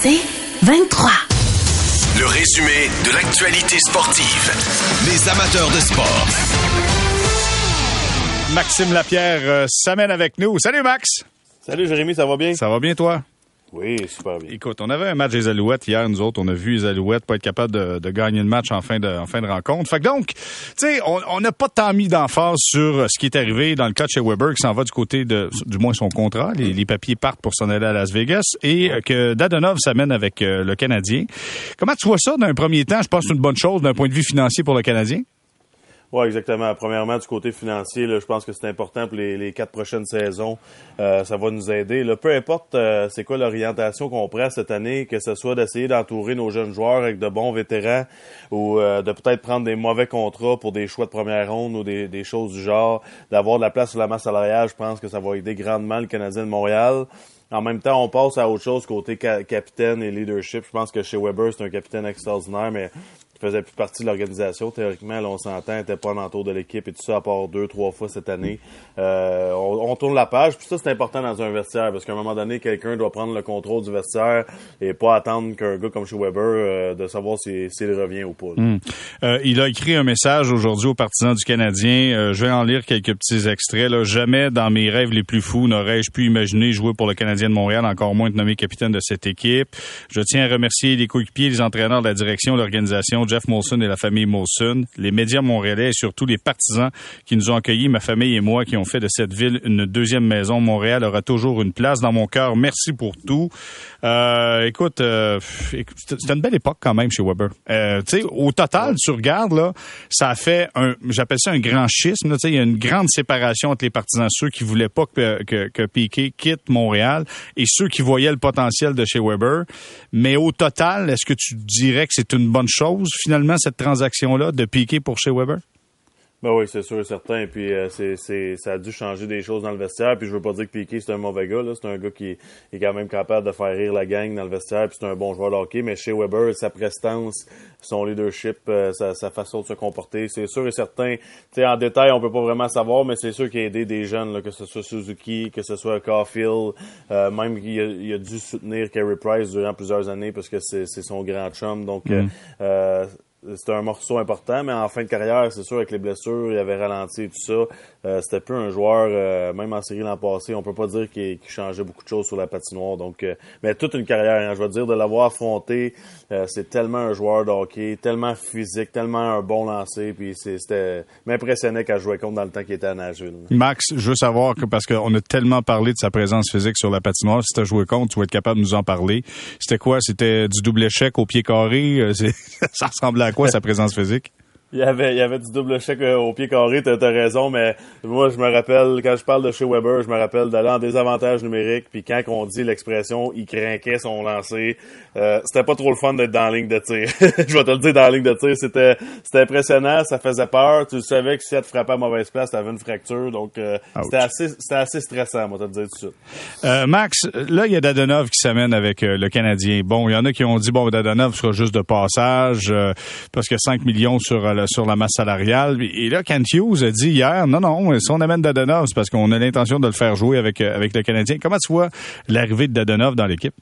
C'est 23. Le résumé de l'actualité sportive. Les amateurs de sport. Maxime Lapierre euh, s'amène avec nous. Salut Max! Salut Jérémy, ça va bien? Ça va bien toi? Oui, super bien. Écoute, on avait un match des Alouettes hier, nous autres, on a vu les Alouettes pas être capables de, de gagner le match en fin de, en fin de rencontre. Fait que donc, tu sais, on n'a pas tant mis d'emphase sur ce qui est arrivé dans le cas de chez Weber, qui s'en va du côté de, du moins son contrat. Les, les papiers partent pour s'en aller à Las Vegas et euh, que Dadonov s'amène avec euh, le Canadien. Comment tu vois ça d'un premier temps? Je pense que c'est une bonne chose d'un point de vue financier pour le Canadien? Oui, exactement. Premièrement, du côté financier, là, je pense que c'est important pour les, quatre prochaines saisons. Euh, ça va nous aider. Là, peu importe euh, c'est quoi l'orientation qu'on prend cette année, que ce soit d'essayer d'entourer nos jeunes joueurs avec de bons vétérans ou euh, de peut-être prendre des mauvais contrats pour des choix de première ronde ou des, des choses du genre, d'avoir de la place sur la masse salariale, je pense que ça va aider grandement le Canadien de Montréal. En même temps, on passe à autre chose côté ca capitaine et leadership. Je pense que chez Weber, c'est un capitaine extraordinaire, mais faisait plus partie de l'organisation. Théoriquement, on s'entend, n'était pas en entour de l'équipe et tout ça, à part deux, trois fois cette année. Euh, on, tourne la page. Puis ça, c'est important dans un vestiaire, parce qu'à un moment donné, quelqu'un doit prendre le contrôle du vestiaire et pas attendre qu'un gars comme chez Weber euh, de savoir s'il si, revient ou pas. Mmh. Euh, il a écrit un message aujourd'hui aux partisans du Canadien. Je vais en lire quelques petits extraits. Jamais dans mes rêves les plus fous n'aurais-je pu imaginer jouer pour le Canadien de Montréal, encore moins être nommé capitaine de cette équipe. Je tiens à remercier les coéquipiers, les entraîneurs de la direction, l'organisation, Jeff Molson et la famille Molson, les médias montréalais et surtout les partisans qui nous ont accueillis, ma famille et moi, qui ont fait de cette ville une deuxième maison. Montréal aura toujours une place dans mon cœur. Merci pour tout. Euh, écoute, euh, c'était une belle époque quand même chez Weber. Euh, au total, tu regardes là, ça a fait un, j'appelle ça un grand schisme. Sais, il y a une grande séparation entre les partisans, ceux qui voulaient pas que, que, que Piquet quitte Montréal et ceux qui voyaient le potentiel de chez Weber. Mais au total, est-ce que tu dirais que c'est une bonne chose? Finalement cette transaction-là de Piquet pour chez Weber? Ben oui, c'est sûr et certain. Puis euh, c'est, c'est, ça a dû changer des choses dans le vestiaire. Puis je veux pas dire que Piquet c'est un mauvais gars. Là. C'est un gars qui est quand même capable de faire rire la gang dans le vestiaire. Puis c'est un bon joueur de hockey. Mais chez Weber, sa prestance, son leadership, euh, sa, sa, façon de se comporter, c'est sûr et certain. Tu sais, en détail, on peut pas vraiment savoir, mais c'est sûr qu'il a aidé des jeunes, là, que ce soit Suzuki, que ce soit Caulfield, euh, même qu'il a, il a dû soutenir Carey Price durant plusieurs années parce que c'est, c'est son grand chum. Donc mm. Euh, c'était un morceau important, mais en fin de carrière, c'est sûr, avec les blessures, il avait ralenti et tout ça. Euh, c'était plus un joueur, euh, même en série l'an passé, on peut pas dire qu'il qu changeait beaucoup de choses sur la patinoire. Donc, mais toute une carrière, hein, je veux dire, de l'avoir affronté, c'est tellement un joueur de hockey, tellement physique, tellement un bon lancer, puis c'était m'impressionnait qu'à jouer contre dans le temps qu'il était à Nashville. Max, je veux savoir que parce qu'on a tellement parlé de sa présence physique sur la patinoire, si tu as joué contre, tu vas être capable de nous en parler. C'était quoi? C'était du double échec au pied carré? ça ressemblait à quoi sa présence physique? Il y avait, il y avait du double chèque au pied carré, t'as as raison, mais moi, je me rappelle, quand je parle de chez Weber, je me rappelle d'aller en désavantage numérique, puis quand on dit l'expression, il craquait son lancer, euh, c'était pas trop le fun d'être dans la ligne de tir. je vais te le dire, dans la ligne de tir, c'était c'était impressionnant, ça faisait peur, tu savais que si elle te frappait à mauvaise place, t'avais une fracture, donc euh, c'était assez c'était assez stressant, moi, te le dire tout de suite. Euh, Max, là, il y a Dadonov qui s'amène avec euh, le Canadien. Bon, il y en a qui ont dit, bon, Dadonov sera juste de passage, euh, parce que 5 millions sur sur la masse salariale. Et là, Kent Hughes a dit hier, non, non, si on amène Dadonov, c'est parce qu'on a l'intention de le faire jouer avec, avec le Canadien. Comment tu vois l'arrivée de Dadonov dans l'équipe?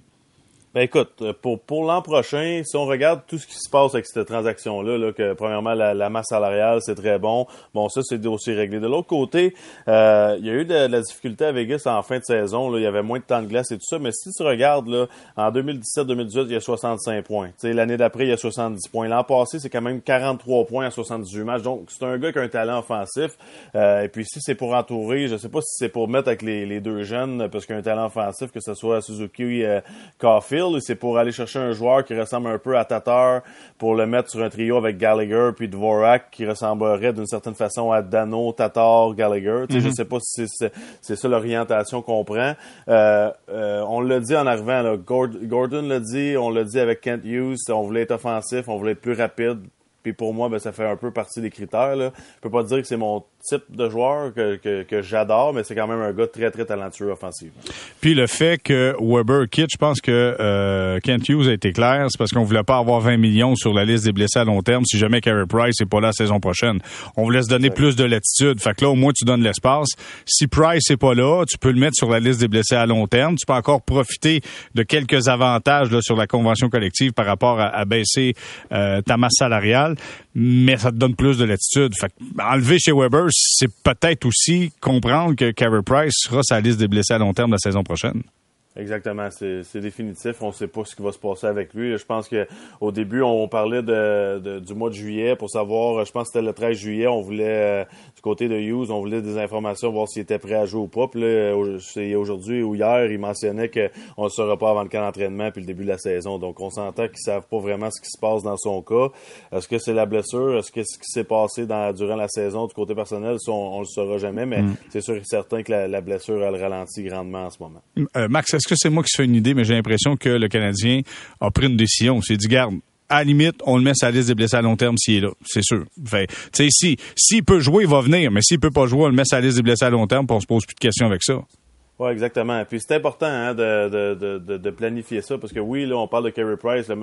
Ben écoute, euh, pour, pour l'an prochain, si on regarde tout ce qui se passe avec cette transaction-là, là, que premièrement la, masse salariale, c'est très bon. Bon, ça, c'est aussi réglé. De l'autre côté, euh, il y a eu de, la difficulté à Vegas en fin de saison. Il y avait moins de temps de glace et tout ça. Mais si tu regardes, là, en 2017-2018, il y a 65 points. L'année d'après, il y a 70 points. L'an passé, c'est quand même 43 points en 78 matchs. Donc, c'est un gars qui a un talent offensif. Euh, et puis, si c'est pour entourer, je sais pas si c'est pour mettre avec les, les deux jeunes, parce qu'il a un talent offensif, que ce soit Suzuki euh, Caulfield, c'est pour aller chercher un joueur qui ressemble un peu à Tatar pour le mettre sur un trio avec Gallagher puis Dvorak qui ressemblerait d'une certaine façon à Dano, Tatar, Gallagher? Mm -hmm. Je sais pas si c'est ça l'orientation qu'on prend. Euh, euh, on l'a dit en arrivant, là, Gordon l'a dit, on l'a dit avec Kent Hughes, on voulait être offensif, on voulait être plus rapide. Puis pour moi, ben, ça fait un peu partie des critères. Là. Je peux pas dire que c'est mon type de joueur que, que, que j'adore, mais c'est quand même un gars très, très talentueux offensif. Puis le fait que Weber quitte, je pense que euh, Kent Hughes a été clair, c'est parce qu'on voulait pas avoir 20 millions sur la liste des blessés à long terme si jamais Carey Price n'est pas là la saison prochaine. On voulait se donner plus de latitude. Fait que là, au moins, tu donnes l'espace. Si Price n'est pas là, tu peux le mettre sur la liste des blessés à long terme. Tu peux encore profiter de quelques avantages là, sur la convention collective par rapport à, baisser euh, ta masse salariale, mais ça te donne plus de latitude. Fait que, enlever chez Weber, c'est peut-être aussi comprendre que Carey Price sera sa liste des blessés à long terme la saison prochaine. Exactement, c'est définitif. On ne sait pas ce qui va se passer avec lui. Je pense que au début, on parlait de, du mois de juillet pour savoir. Je pense que c'était le 13 juillet. On voulait euh, du côté de Hughes, on voulait des informations, voir s'il était prêt à jouer ou pas. Puis là, aujourd'hui ou hier, il mentionnait qu'on ne saura pas avant le camp d'entraînement puis le début de la saison. Donc, on s'entend qu'ils savent pas vraiment ce qui se passe dans son cas. Est-ce que c'est la blessure? Est-ce que ce qui s'est passé dans, durant la saison du côté personnel, on, ne le saura jamais. Mais mm. c'est sûr et certain que la, blessure elle ralentit grandement en ce moment. Euh, Max, est-ce que c'est moi qui se fais une idée, mais j'ai l'impression que le Canadien a pris une décision. C'est dit, garde, à la limite, on le met sur la liste des blessés à long terme s'il est là, c'est sûr. Fait, si s'il peut jouer, il va venir, mais s'il peut pas jouer, on le met sur la liste des blessés à long terme, puis on se pose plus de questions avec ça. Oui, exactement. Puis c'est important hein, de, de, de, de, planifier ça parce que oui, là, on parle de Carey Price. Là,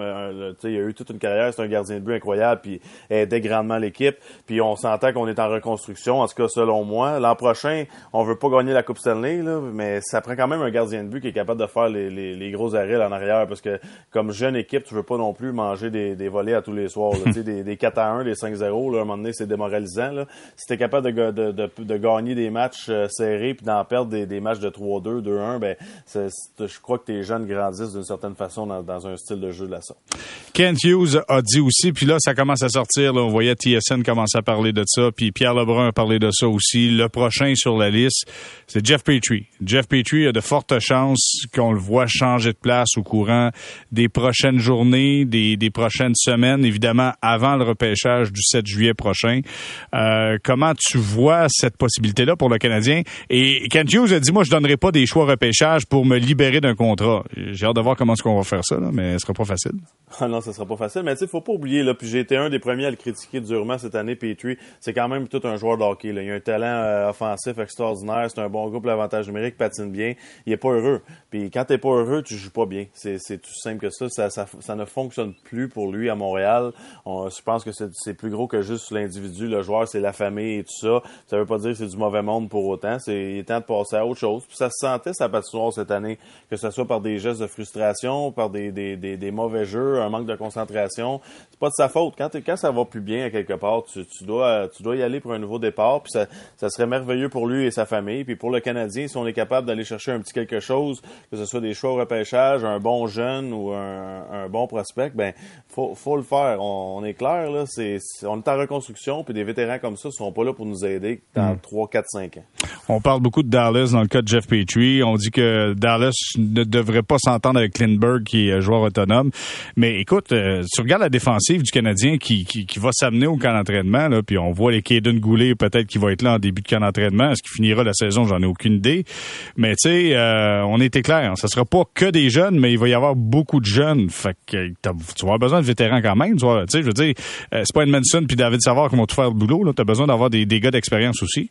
il a eu toute une carrière, c'est un gardien de but incroyable, puis aidait grandement l'équipe. Puis on s'entend qu'on est en reconstruction, en tout cas selon moi. L'an prochain, on veut pas gagner la Coupe Stanley, là, mais ça prend quand même un gardien de but qui est capable de faire les, les, les gros arrêts en arrière parce que comme jeune équipe, tu veux pas non plus manger des, des volets à tous les soirs. Là, des, des 4 à 1, des 5-0, là, à un moment donné, c'est démoralisant. Là. Si t'es capable de, de, gagner des matchs euh, serrés puis d'en perdre des, des matchs de 3-2, 2-1, ben, je crois que tes jeunes grandissent d'une certaine façon dans, un style de jeu de la sorte. Kent Hughes a dit aussi, puis là, ça commence à sortir. On voyait TSN commencer à parler de ça, puis Pierre Lebrun a parlé de ça aussi. Le prochain sur la liste, c'est Jeff Petrie. Jeff Petrie a de fortes chances qu'on le voit changer de place au courant des prochaines journées, des, prochaines semaines, évidemment avant le repêchage du 7 juillet prochain. Euh, comment tu vois cette possibilité-là pour le Canadien? Et Kent Hughes a dit, moi, je donnerai pas des choix repêchage pour me libérer d'un contrat. J'ai hâte de voir comment est-ce qu'on va faire ça, mais ce sera pas facile. Ah non, ce sera pas facile. Mais tu sais, faut pas oublier, là, puis j'ai été un des premiers à le critiquer durement cette année, Petrie. C'est quand même tout un joueur de. Il a un talent euh, offensif extraordinaire. C'est un bon groupe, l'avantage numérique, patine bien. Il est pas heureux. Puis quand t'es pas heureux, tu joues pas bien. C'est tout simple que ça. Ça, ça. ne fonctionne plus pour lui à Montréal. je pense que c'est plus gros que juste l'individu, le joueur, c'est la famille et tout ça. Ça veut pas dire que c'est du mauvais monde pour autant. C'est il est temps de passer à autre chose. Puis ça se sentait sa patinoire cette année, que ce soit par des gestes de frustration, par des, des, des, mauvais jeux, un manque de concentration. C'est pas de sa faute. Quand, quand ça va plus bien à quelque part, tu, tu, dois, tu dois y aller pour un nouveau départ. Puis ça, ça serait merveilleux pour lui et sa famille. Puis pour le Canadien, si on est capable d'aller chercher un petit quelque chose, que ce soit des choix au repêchage, un bon jeune ou un, un bon prospect, ben faut, faut le faire. On, est clair, là. C'est, on est en reconstruction, puis des vétérans comme ça sont pas là pour nous aider dans 3, 4, 5 ans. On parle beaucoup de Dallas dans le cas de Jeff On dit que Dallas ne devrait pas s'entendre avec Lindbergh, qui est joueur autonome. Mais écoute, euh, tu regardes la défensive du Canadien qui, va s'amener au camp d'entraînement, puis on voit les Caden Goulet peut-être qui va être là en début de camp d'entraînement. Est-ce qu'il finira la saison? J'en ai aucune idée. Mais tu sais, euh, on était clair. Ça sera pas que des jeunes, mais il va y avoir beaucoup de jeunes. Fait que tu vas avoir besoin de vétérans quand même. Tu sais, je veux dire, euh, c'est pas Edmondson puis David Savard qui vont tout faire le boulot. Tu as besoin d'avoir des gars d'expérience aussi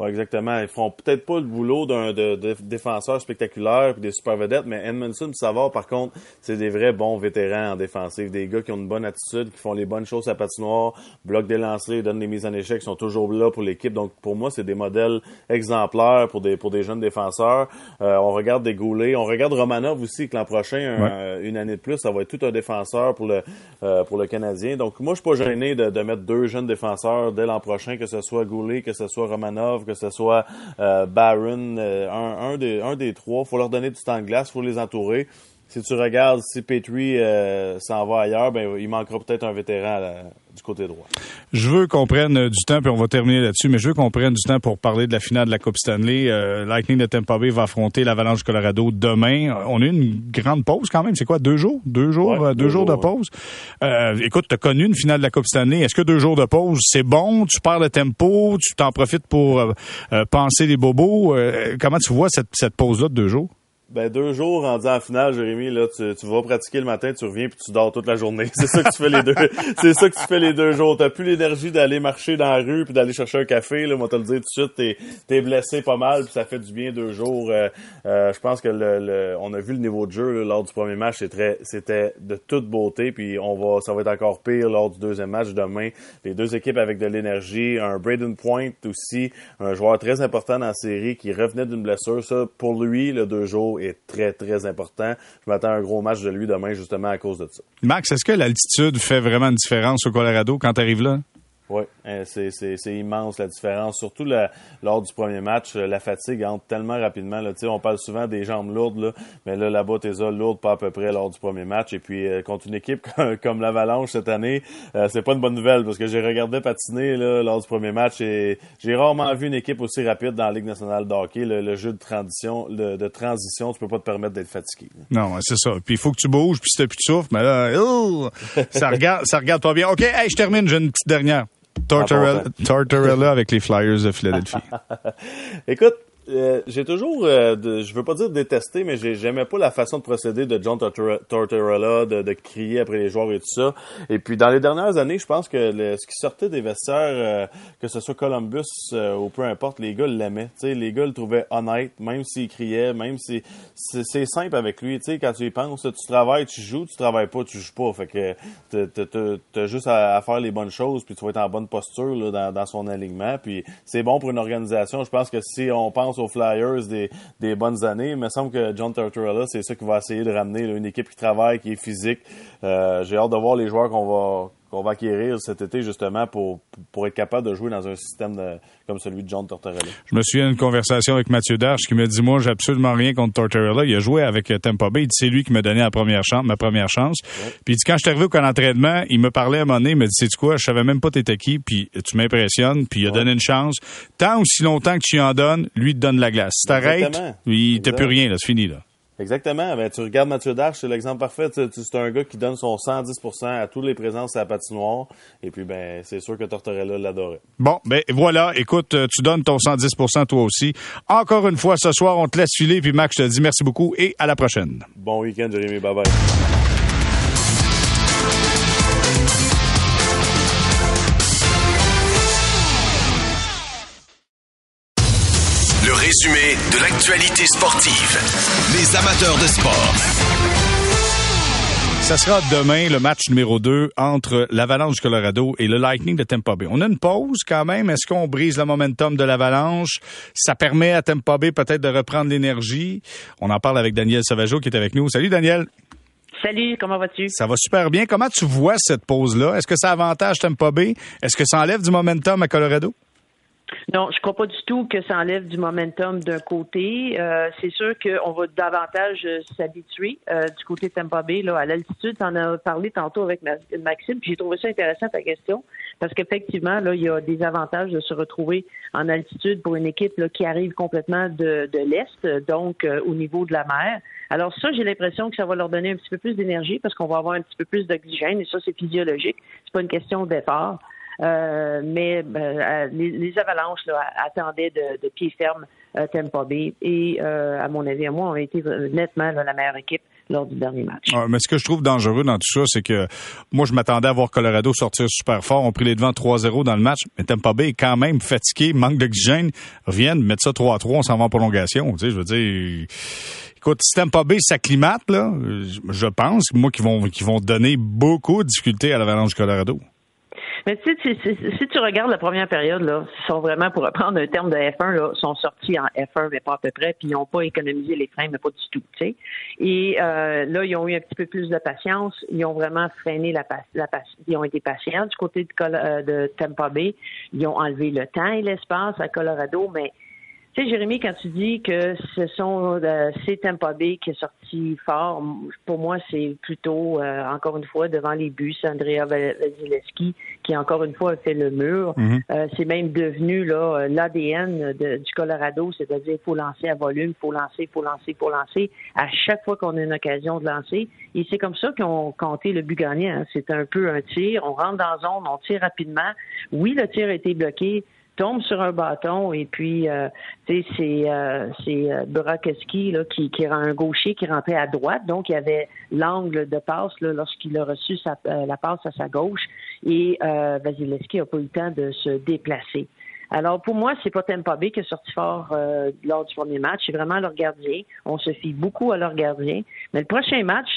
exactement. Ils feront peut-être pas le boulot d'un de, de, défenseur spectaculaire et des super vedettes, mais Edmondson et Savard, par contre, c'est des vrais bons vétérans en défensive. Des gars qui ont une bonne attitude, qui font les bonnes choses à patinoire, bloquent des lancers, donnent des mises en échec, sont toujours là pour l'équipe. Donc, pour moi, c'est des modèles exemplaires pour des, pour des jeunes défenseurs. Euh, on regarde des Goulets. On regarde Romanov aussi, que l'an prochain, une année de plus, ça va être tout un défenseur pour le, euh, pour le Canadien. Donc, moi, je suis pas gêné de, de mettre deux jeunes défenseurs dès l'an prochain, que ce soit Goulet, que ce soit Romanov, que ce soit euh, Barron, euh, un, un, des, un des trois. faut leur donner du temps de glace, faut les entourer. Si tu regardes, si Petrie euh, s'en va ailleurs, ben, il manquera peut-être un vétéran du côté droit. Je veux qu'on prenne du temps, puis on va terminer là-dessus, mais je veux qu'on prenne du temps pour parler de la finale de la Coupe Stanley. Lightning de Tampa Bay va affronter l'Avalanche du Colorado demain. On a eu une grande pause quand même. C'est quoi, deux jours? Deux jours, deux, jours, de pause? écoute, tu as connu une finale de la Coupe Stanley. Est-ce que deux jours de pause, c'est bon? Tu perds le tempo? Tu t'en profites pour penser les bobos? comment tu vois cette, cette pause-là de deux jours? Ben, deux jours rendus en finale, Jérémy, là, tu, vas pratiquer le matin, tu reviens puis tu dors toute la journée. C'est ça que tu fais les deux. c'est ça que tu fais les deux jours. T'as plus l'énergie d'aller marcher dans la rue puis d'aller chercher un café, là. Moi, te le dire tout de suite, t'es, t'es blessé pas mal puis ça fait du bien deux jours. Euh, euh, je pense que le, on a vu le niveau de jeu, lors du premier match. c'était de toute beauté puis on va, ça va être encore pire lors du deuxième match demain. Les deux équipes avec de l'énergie. Un Braden Point aussi, un joueur très important dans la série qui revenait d'une blessure. Ça, pour lui, le deux jours est très, très important. Je m'attends à un gros match de lui demain, justement, à cause de ça. Max, est-ce que l'altitude fait vraiment une différence au Colorado quand tu arrives là? Oui, euh, c'est immense la différence. Surtout la, lors du premier match, euh, la fatigue entre tellement rapidement. On parle souvent des jambes lourdes, là, mais là, là-bas, t'es lourdes pas à peu près lors du premier match. Et puis, euh, contre une équipe comme, l'Avalanche cette année, c'est pas une bonne nouvelle parce que j'ai regardé patiner là, lors du premier match et j'ai rarement vu une équipe aussi rapide dans la Ligue nationale de hockey. Le, jeu de transition, de, de, transition, tu peux pas te permettre d'être fatigué. Non, c'est ça. Puis il faut que tu bouges, puis si t'as plus de souffle, mais là, ça regarde, ça regarde pas bien. OK, je termine, j'ai une petite dernière. Tortorella, Tortorella avec les Flyers de Philadelphie. Écoute, euh, j'ai toujours, euh, je veux pas dire détester, mais j'aimais pas la façon de procéder de John Tortorella, de, de, crier après les joueurs et tout ça. Et puis dans les dernières années, je pense que ce qui sortait des vestiaires, euh, que ce soit Columbus ou peu importe, les gars l'aimaient. les gars le trouvaient honnête, même s'il criait, même si c'est simple avec lui. Tu sais, quand tu y penses, tu travailles, tu joues, tu travailles pas, tu joues pas. Fait que t'as juste à, faire les bonnes choses, puis tu vas être en bonne posture là, dans, dans son alignement. Puis c'est bon pour une organisation. Je pense que si on pense Flyers des, bonnes années. Il me semble que John Tortorella, c'est ça qui va essayer de ramener une équipe qui travaille, qui est physique. Euh, j'ai hâte de voir les joueurs qu'on va qu'on va acquérir cet été justement pour, pour être capable de jouer dans un système de, comme celui de John Tortorella. Je me souviens d'une conversation avec Mathieu Darche qui me dit moi j'ai absolument rien contre Tortorella. Il a joué avec euh, Tampa Bay. C'est lui qui m'a donné la première chance, ma première chance. Puis il dit quand je suis arrivé au camp d'entraînement, il me parlait à un moment donné, il me dit c'est quoi, je savais même pas t'étais qui, puis tu m'impressionnes, puis il a donné une chance. Tant aussi longtemps que tu en donnes, lui te donne la glace. Si t'arrêtes, il t'a plus rien là, c'est fini là. Exactement. Ben, tu regardes Mathieu Darche, c'est l'exemple parfait. C'est un gars qui donne son 110% à tous les présences à la patinoire. Et puis, ben, c'est sûr que Tortorella l'adorait. Bon, ben voilà. Écoute, euh, tu donnes ton 110% toi aussi. Encore une fois, ce soir, on te laisse filer. Puis, Max, je te dis merci beaucoup et à la prochaine. Bon week-end, Jérémy. Bye-bye. Résumé de l'actualité sportive. Les amateurs de sport. Ça sera demain le match numéro 2 entre l'Avalanche du Colorado et le Lightning de Tampa Bay. On a une pause quand même. Est-ce qu'on brise le momentum de l'Avalanche? Ça permet à Tampa Bay peut-être de reprendre l'énergie. On en parle avec Daniel Sauvageau qui est avec nous. Salut Daniel. Salut, comment vas-tu? Ça va super bien. Comment tu vois cette pause-là? Est-ce que ça avantage Tampa Bay? Est-ce que ça enlève du momentum à Colorado? Non, je crois pas du tout que ça enlève du momentum d'un côté. Euh, c'est sûr qu'on va davantage euh, s'habituer euh, du côté de Tampa Bay là, à l'altitude. Tu en as parlé tantôt avec Maxime, puis j'ai trouvé ça intéressant ta question parce qu'effectivement, là, il y a des avantages de se retrouver en altitude pour une équipe là, qui arrive complètement de, de l'Est, donc au niveau de la mer. Alors ça, j'ai l'impression que ça va leur donner un petit peu plus d'énergie parce qu'on va avoir un petit peu plus d'oxygène et ça, c'est physiologique. C'est pas une question d'effort. Euh, mais ben, euh, les, avalanches attendaient de, pied ferme euh, Tampa Bay et, à mon avis, à moi, ont été nettement la meilleure équipe lors du dernier match. mais ce que je trouve dangereux dans tout ça, c'est que moi, je m'attendais à voir Colorado sortir super fort. On pris les devants 3-0 dans le match, mais Tampa Bay est quand même fatigué, manque d'oxygène. Reviennent, mettre ça 3-3, on s'en va en prolongation. Tu sais, je veux dire... Écoute, si Tampa Bay s'acclimate, là, je pense, moi, qu'ils vont, qu'ils vont donner beaucoup de difficultés à l'Avalanche Colorado. Mais tu sais, si, tu regardes la première période, là, ils sont vraiment, pour reprendre un terme de F1, là, sont sortis en F1, mais pas à peu près, puis ils n'ont pas économisé les freins, mais pas du tout, tu sais. Et euh, là, ils ont eu un petit peu plus de patience. Ils ont vraiment freiné la, la Ils ont été patients du côté de, euh, de Tampa Bay. Ils ont enlevé le temps et l'espace à Colorado, mais tu sais, Jérémy, quand tu dis que ce sont euh, c'est Tampa Bay qui est sorti fort, pour moi, c'est plutôt, euh, encore une fois, devant les buts, c'est Andrea Vasilevski qui, encore une fois, a fait le mur. Mhm. Euh, c'est même devenu là l'ADN du Colorado, c'est-à-dire faut lancer à volume, il faut lancer, il faut lancer, il faut lancer, à chaque fois qu'on a une occasion de lancer. Et c'est comme ça qu'ils ont compté le but gagnant. Hein. C'est un peu un tir, on rentre dans la zone, on tire rapidement. Oui, le tir a été bloqué, tombe sur un bâton et puis euh, c'est euh, c'est euh, Burakeski là qui qui un gaucher qui rentrait à droite donc il y avait l'angle de passe lorsqu'il a reçu sa, euh, la passe à sa gauche et euh, Vasilevski a pas eu le temps de se déplacer. Alors pour moi, c'est pas Tampa Bay qui est sorti fort lors du premier match, c'est vraiment leur gardien. On se fie beaucoup à leur gardien, mais le prochain match,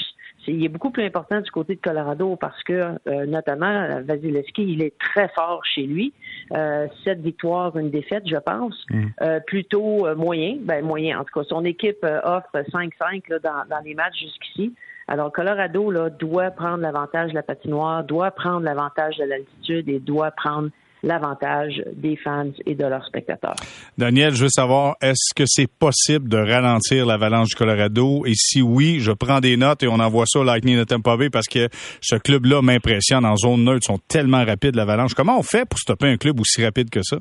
il est beaucoup plus important du côté de Colorado parce que, euh, notamment, Vasilevski, il est très fort chez lui. Euh, sept victoires, une défaite, je pense. Mm. Euh, plutôt moyen. Ben, moyen, en tout cas. Son équipe offre 5-5 dans, dans les matchs jusqu'ici. Alors, Colorado là, doit prendre l'avantage de la patinoire, doit prendre l'avantage de l'altitude et doit prendre l'avantage des fans et de leurs spectateurs. Daniel, je veux savoir, est-ce que c'est possible de ralentir l'avalanche du Colorado? Et si oui, je prends des notes et on envoie ça au Lightning de Tampa Bay parce que ce club-là m'impressionne. En zone neutre, ils sont tellement rapides, l'avalanche. Comment on fait pour stopper un club aussi rapide que ça?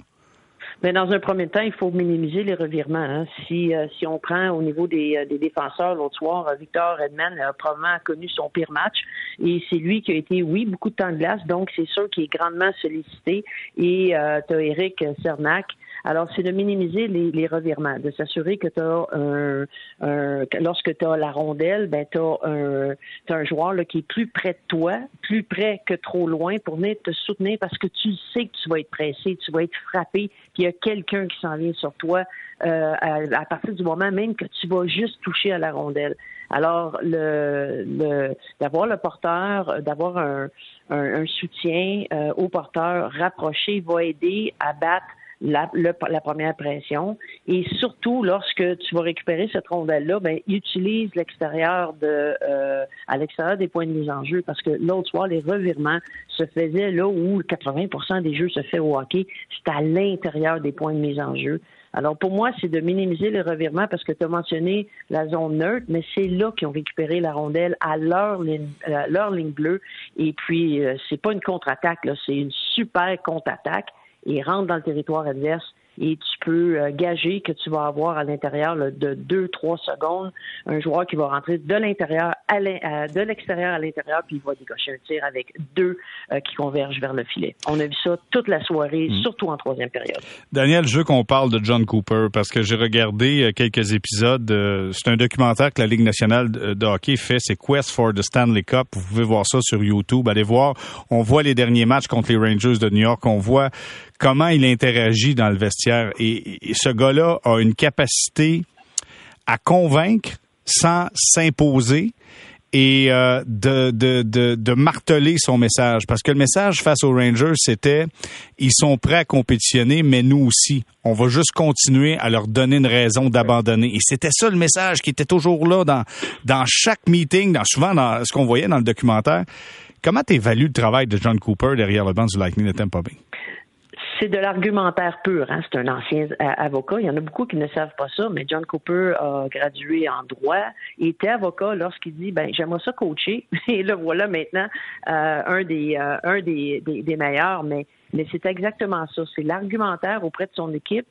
Mais dans un premier temps, il faut minimiser les revirements. Hein. Si, euh, si on prend au niveau des, euh, des défenseurs l'autre soir, euh, Victor Redman a probablement connu son pire match et c'est lui qui a été, oui, beaucoup de temps de glace, donc c'est sûr qu'il est grandement sollicité. Et euh, tu as Eric Cernac alors, c'est de minimiser les, revirements, de s'assurer que tu as un, lorsque tu as la rondelle, ben tu as un, un joueur là, qui est plus près de toi, plus près que trop loin pour venir te soutenir parce que tu sais que tu vas être pressé, tu vas être frappé, puis il y a quelqu'un qui s'en vient sur toi euh, à, partir du moment même que tu vas juste toucher à la rondelle. Alors, le, le d'avoir le porteur, d'avoir un, un, soutien euh, au porteur rapproché va aider à battre la, première pression. Et surtout, lorsque tu vas récupérer cette rondelle-là, ben, utilise l'extérieur de euh, à l'extérieur des points de mise en jeu parce que l'autre soir, les revirements se faisaient là où 80% des jeux se fait au hockey, c'est à l'intérieur des points de mise en jeu. Alors pour moi, c'est de minimiser les revirements parce que tu as mentionné la zone neutre, mais c'est là qu'ils ont récupéré la rondelle à leur ligne, euh, leur ligne bleue. Et puis euh, c'est pas une contre-attaque, là, c'est une super contre-attaque et rentre dans le territoire adverse et tu peux euh, gager que tu vas avoir à l'intérieur de deux, trois secondes un joueur qui va rentrer de l'intérieur à de l'extérieur à l'intérieur, puis il va décocher un tir avec deux euh, qui convergent vers le filet. On a vu ça toute la soirée, mm. surtout en troisième période. Daniel, je veux qu'on parle de John Cooper parce que j'ai regardé euh, quelques épisodes. C'est un documentaire que la Ligue nationale de hockey fait, c'est Quest for the Stanley Cup. Vous pouvez voir ça sur YouTube. Allez voir. On voit les derniers matchs contre les Rangers de New York. On voit comment il interagit dans le vestiaire. Et, ce gars-là a une capacité à convaincre sans s'imposer et euh, de, de, de, marteler son message. Parce que le message face aux Rangers, c'était ils sont prêts à compétitionner, mais nous aussi. On va juste continuer à leur donner une raison d'abandonner. Et c'était ça le message qui était toujours là dans, dans chaque meeting, dans, souvent dans ce qu'on voyait dans le documentaire. Comment tu évalues le travail de John Cooper derrière le banc du Lightning de Tampa Bay? C'est de l'argumentaire pur. Hein? C'est un ancien euh, avocat. Il y en a beaucoup qui ne savent pas ça, mais John Cooper a gradué en droit. Il était avocat lorsqu'il dit ben j'aimerais ça coacher. Et là voilà maintenant euh, un des euh, un des, des, meilleurs. Mais mais c'est exactement ça. C'est l'argumentaire auprès de son équipe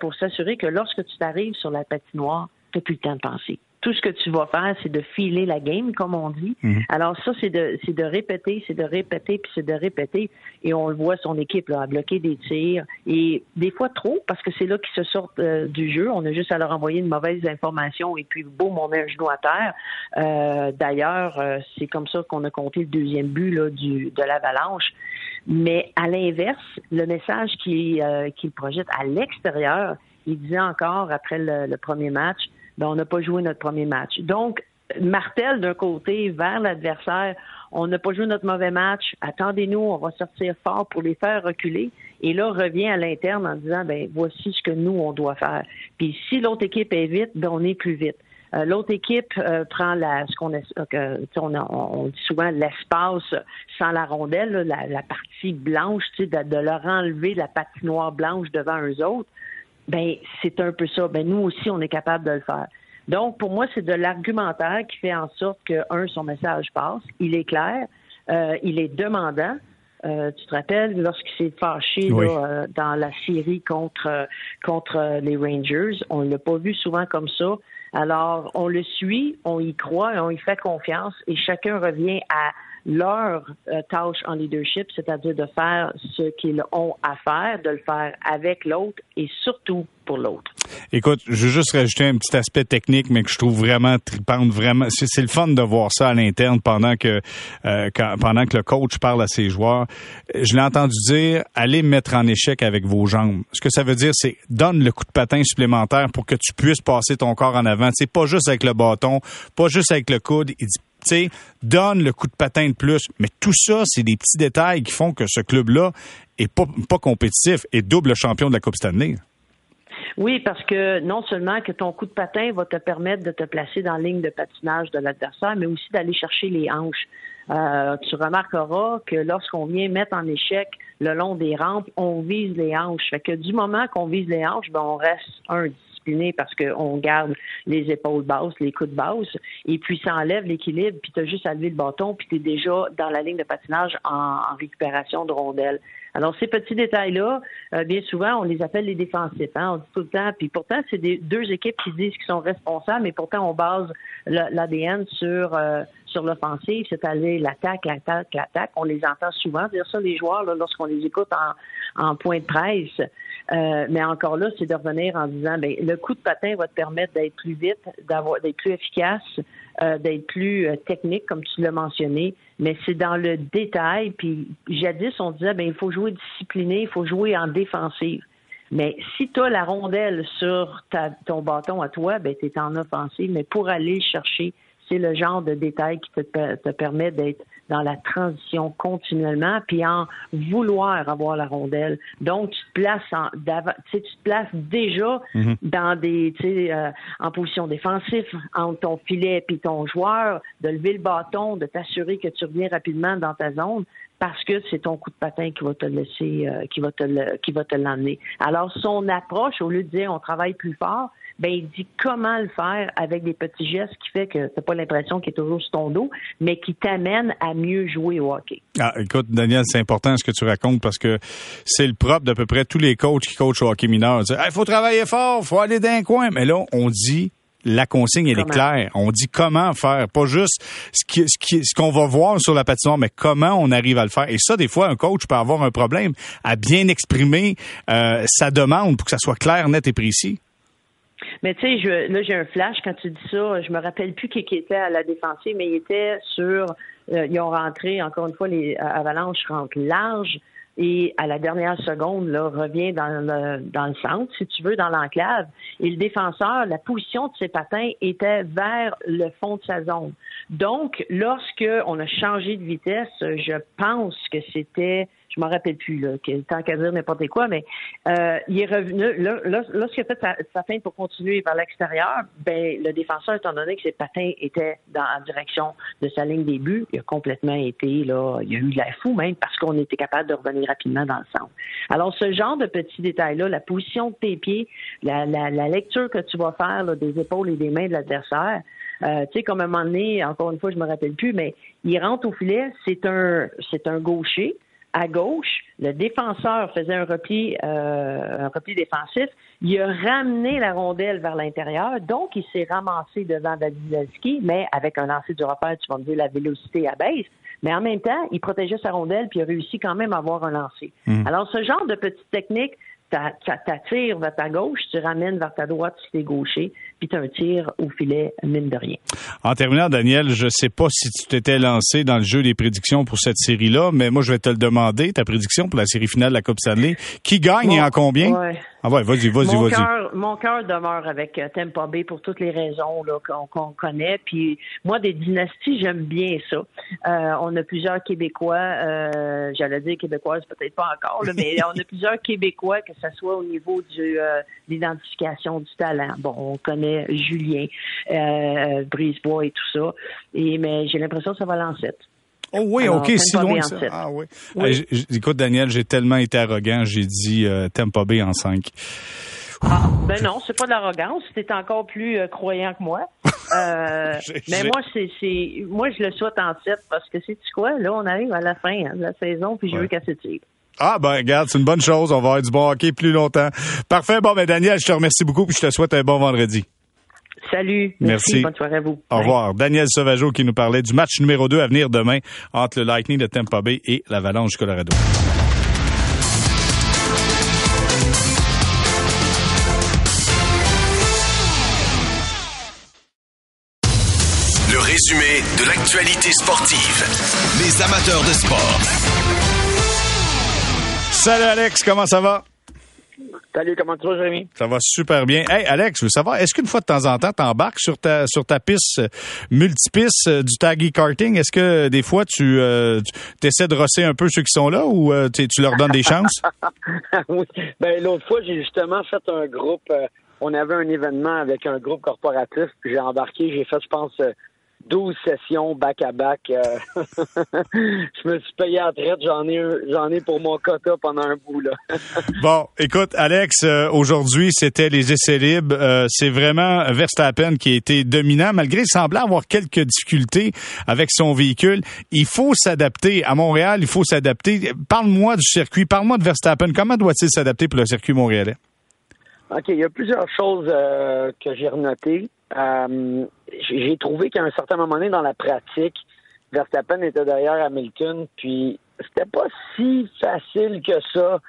pour s'assurer que lorsque tu t'arrives sur la patinoire, tu n'as plus le temps de penser tout ce que tu vas faire, c'est de filer la game, comme on dit. Mhm. Alors ça, c'est de, c'est de répéter, c'est de répéter, puis c'est de répéter. Et on le voit, son équipe là, a bloqué des tirs. Et des fois trop, parce que c'est là qu'ils se sortent euh, du jeu. On a juste à leur envoyer une mauvaise information et puis boum, on met un genou à terre. Euh, d'ailleurs, euh, c'est comme ça qu'on a compté le deuxième but là, du, de l'avalanche. Mais à l'inverse, le message qu'il qui projette à l'extérieur, il disait encore après le premier match, ben, on n'a pas joué notre premier match. Donc, Martel d'un côté vers l'adversaire, on n'a pas joué notre mauvais match, attendez-nous, on va sortir fort pour les faire reculer. Et là, revient à l'interne en disant, ben voici ce que nous, on doit faire. Puis si l'autre équipe est vite, ben on est plus vite. Euh, l'autre équipe euh, prend la, ce qu'on euh, on, on, dit souvent l'espace sans la rondelle, la, partie blanche, de, de leur enlever la patinoire blanche devant eux autres ben c'est un peu ça. Ben nous aussi, on est capable de le faire. Donc, pour moi, c'est de l'argumentaire qui fait en sorte que, un, son message passe, il est clair, euh, il est demandant. Euh, tu te rappelles lorsqu'il s'est fâché euh, dans la série contre contre les Rangers, on l'a pas vu souvent comme ça. Alors, on le suit, on y croit, on y fait confiance et chacun revient à leur euh, tâche en leadership, c'est-à-dire de faire ce qu'ils ont à faire, de le faire avec l'autre et surtout pour l'autre. Écoute, je veux juste rajouter un petit aspect technique, mais que je trouve vraiment tripante, vraiment. C'est le fun de voir ça à l'interne pendant que euh, pendant que le coach parle à ses joueurs. Je l'ai entendu dire allez mettre en échec avec vos jambes. Ce que ça veut dire, c'est donne le coup de patin supplémentaire pour que tu puisses passer ton corps en avant. C'est pas juste avec le bâton, pas juste avec le coude. Donne le coup de patin de plus. Mais tout ça, c'est des petits détails qui font que ce club-là est pas, pas compétitif et double champion de la Coupe Stanley. Oui, parce que non seulement que ton coup de patin va te permettre de te placer dans la ligne de patinage de l'adversaire, mais aussi d'aller chercher les hanches. Euh, tu remarqueras que lorsqu'on vient mettre en échec le long des rampes, on vise les hanches. Fait que du moment qu'on vise les hanches, ben on reste un parce qu'on garde les épaules basses, les coudes basses, et puis ça enlève l'équilibre, puis tu as juste à lever le bâton, puis tu es déjà dans la ligne de patinage en, récupération de rondelles. Alors, ces petits détails-là, euh, bien souvent, on les appelle les défensifs. Hein, on dit tout le temps. Puis pourtant, c'est des deux équipes qui disent qu'ils sont responsables, mais pourtant, on base l'ADN sur euh, sur l'offensive, c'est-à-dire l'attaque, l'attaque, l'attaque. On les entend souvent dire ça, les joueurs, lorsqu'on les écoute en, en point de presse. Euh, mais encore là, c'est de revenir en disant, ben, le coup de patin va te permettre d'être plus vite, d'avoir, d'être plus efficace, euh, d'être plus euh, technique, comme tu l'as mentionné. Mais c'est dans le détail. Puis jadis, on disait, ben, il faut jouer discipliné, il faut jouer en défensive. Mais si tu as la rondelle sur ta, ton bâton à toi, ben, tu es en offensive. Mais pour aller chercher c'est le genre de détail qui te, te permet d'être dans la transition continuellement, puis en vouloir avoir la rondelle. Donc, tu te places en, tu te places déjà mhm. dans des, tu sais, euh, en position défensive entre ton filet et ton joueur, de lever le bâton, de t'assurer que tu reviens rapidement dans ta zone parce que c'est ton coup de patin qui va te laisser, euh, qui va te, qui va te l'emmener. Alors, son approche, au lieu de dire on travaille plus fort, ben il dit comment le faire avec des petits gestes qui fait que t'as pas l'impression qu'il est toujours sur ton dos, mais qui t'amène à mieux jouer au hockey. Ah, écoute, Daniel, c'est important ce que tu racontes parce que c'est le propre d'à peu près tous les coachs qui coachent au hockey mineur. Il faut travailler fort, faut aller d'un coin. Mais là, on dit la consigne, elle est claire. On dit comment faire, pas juste ce qu'on ce ce qu'on va voir sur la patinoire, mais comment on arrive à le faire. Et ça, des fois, un coach peut avoir un problème à bien exprimer euh, sa demande pour que ça soit clair, net et précis. Mais tu sais, là, j'ai un flash quand tu dis ça. Je me rappelle plus qui, était à la défensive, mais il était sur. Euh, ils ont rentré, encore une fois, les Avalanches rentrent large et à la dernière seconde, là, revient dans le, dans le centre, si tu veux, dans l'enclave. Et le défenseur, la position de ses patins était vers le fond de sa zone. Donc, lorsque on a changé de vitesse, je pense que c'était je m'en rappelle plus, là, tant qu'à dire n'importe quoi, mais euh, il est revenu, là, lorsqu'il a fait sa, sa pour continuer vers l'extérieur, ben, le défenseur, étant donné que ses patins étaient dans la direction de sa ligne des buts, il a complètement été, là, il a eu de la fou même parce qu'on était capable de revenir rapidement dans le centre. Alors, ce genre de petits détails-là, la position de tes pieds, la, la, la lecture que tu vas faire là, des épaules et des mains de l'adversaire, euh, tu sais, comme un moment donné, encore une fois, je me rappelle plus, mais il rentre au filet, c'est un, c'est un gaucher à gauche, le défenseur faisait un repli, euh, un repli défensif. Il a ramené la rondelle vers l'intérieur, donc il s'est ramassé devant Vasilevski, mais avec un lancer du repère, tu vas me dire la vélocité abaisse. Mais en même temps, il protégeait sa rondelle puis il a réussi quand même à avoir un lancer. Mmh. Alors, ce genre de petite technique, ça t'attire vers ta gauche, tu ramènes vers ta droite si t'es gaucher, puis tu as un tir au filet, mine de rien. En terminant, Daniel, je sais pas si tu t'étais lancé dans le jeu des prédictions pour cette série-là, mais moi, je vais te le demander, ta prédiction pour la série finale de la Coupe Stanley. Qui gagne et en combien? Ah ouais, vas-y, vas-y, vas-y. Mon cœur demeure avec euh, Tampa Bay pour toutes les raisons qu'on connaît. Puis moi, des dynasties, j'aime bien ça. Euh, on a plusieurs Québécois, euh, j'allais dire québécoises, peut-être pas encore, mais on a plusieurs Québécois, que ce soit au niveau du euh, l'identification du talent. Bon, on connaît Julien, euh, Brisebois et tout ça. Et mais j'ai l'impression que ça va lancer. Oh oui, OK, si loin que ça. Ah oui. écoute, Daniel, j'ai tellement été arrogant, j'ai dit euh, Tampa Bay en 5. Ah, ben non, c'est pas de l'arrogance. T'es encore plus euh, croyant que moi. Euh, mais moi, c'est, c'est, moi, je le souhaite en 7 parce que c'est quoi? Là, on arrive à la fin hein, de la saison, puis je veux qu'elle tire. Ah ben regarde, c'est une bonne chose. On va avoir du bon hockey plus longtemps. Parfait. Bon ben Daniel, je te remercie beaucoup puis je te souhaite un bon vendredi. Salut. Merci. Bonne soirée à vous. Au revoir. Daniel Sauvageau qui nous parlait du match numéro 2 à venir demain entre le Lightning de Tampa Bay et l'Avalanche du Colorado. Le résumé de l'actualité sportive. Les amateurs de sport. Salut Alex, comment ça va? Salut, comment tu vas, Jérémy? Ça va super bien. Hey, Alex, je veux savoir, est-ce qu'une fois de temps en temps, tu embarques sur ta, sur ta piste euh, multipiste euh, du taggy karting? Est-ce que des fois, tu, euh, essaies de rosser un peu ceux qui sont là ou tu leur donnes des chances? oui. Ben, l'autre fois, j'ai justement fait un groupe. on avait un événement avec un groupe corporatif, puis j'ai embarqué, j'ai fait, je pense, 12 sessions back-à-back. Euh, je me suis payé à traite. J'en ai, j'en ai pour mon quota pendant un bout. Là. bon, écoute, Alex, euh, aujourd'hui, c'était les essais libres. Euh, c'est vraiment Verstappen qui a été dominant, malgré il semblait avoir quelques difficultés avec son véhicule. Il faut s'adapter. À Montréal, il faut s'adapter. Parle-moi du circuit. Parle-moi de Verstappen. Comment doit-il s'adapter pour le circuit montréalais? OK, il y a plusieurs choses que j'ai renotées. Euh, j'ai trouvé qu'à un certain moment donné dans la pratique, Verstappen était derrière Hamilton, puis c'était pas si facile que ça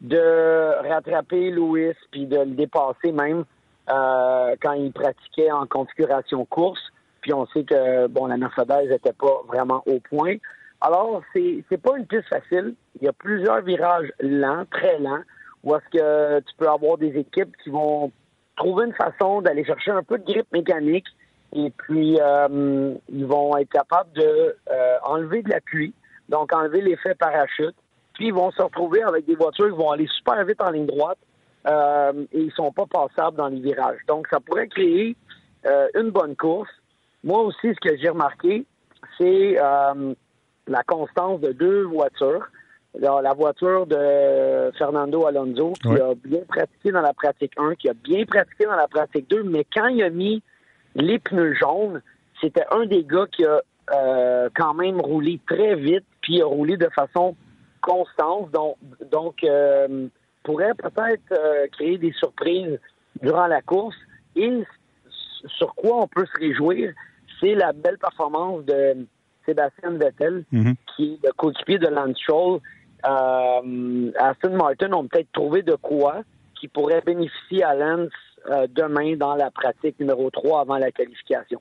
de rattraper Lewis puis de le dépasser même euh, quand il pratiquait en configuration course. Puis on sait que bon la Mercedes n'était pas vraiment au point. Alors c'est c'est pas une piste facile. Il y a plusieurs virages lents, très lents, où est-ce que tu peux avoir des équipes qui vont trouver une façon d'aller chercher un peu de grippe mécanique et puis euh, ils vont être capables de euh, enlever de l'appui, donc enlever l'effet parachute. Puis ils vont se retrouver avec des voitures qui vont aller super vite en ligne droite euh, et ils sont pas passables dans les virages. Donc ça pourrait créer une bonne course. Moi aussi, ce que j'ai remarqué, c'est la constance de deux voitures la voiture de Fernando Alonso, qui a bien pratiqué dans la pratique 1, qui a bien pratiqué dans la pratique 2, mais quand il a mis les pneus jaunes, c'était un des gars qui a euh, quand même roulé très vite, puis a roulé de façon constante, donc, donc euh, pourrait peut-être euh, créer des surprises durant la course. Et sur quoi on peut se réjouir, c'est la belle performance de Sébastien Vettel, mm-hmm. qui est le coéquipier de Lance Stroll, euh, Aston Martin ont peut-être trouvé de quoi qui pourrait bénéficier à Lance euh, demain dans la pratique numéro 3 avant la qualification.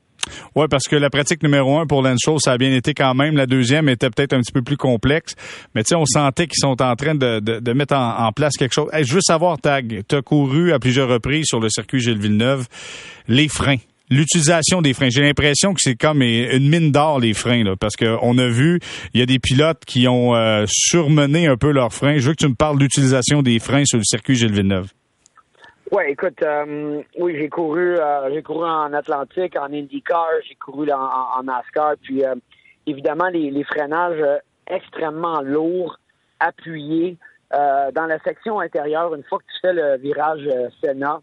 Oui, parce que la pratique numéro un pour Lance ça a bien été quand même. La deuxième était peut-être un petit peu plus complexe. Mais tu sais, on sentait qu'ils sont en train de, de, mettre en, place quelque chose. je veux savoir, Tag, tu as couru à plusieurs reprises sur le circuit Gilles Villeneuve. Les freins, l'utilisation des freins. J'ai l'impression que c'est comme une mine d'or les freins là, parce qu'on a vu il y a des pilotes qui ont euh, surmené un peu leurs freins. Je veux que tu me parles de l'utilisation des freins sur le circuit Gilles Villeneuve. Oui, écoute, euh, oui, j'ai couru, euh, j'ai couru en Atlantique, en IndyCar, j'ai couru en, NASCAR, puis évidemment les, freinages extrêmement lourds, appuyés. dans la section intérieure, une fois que tu fais le virage Senna,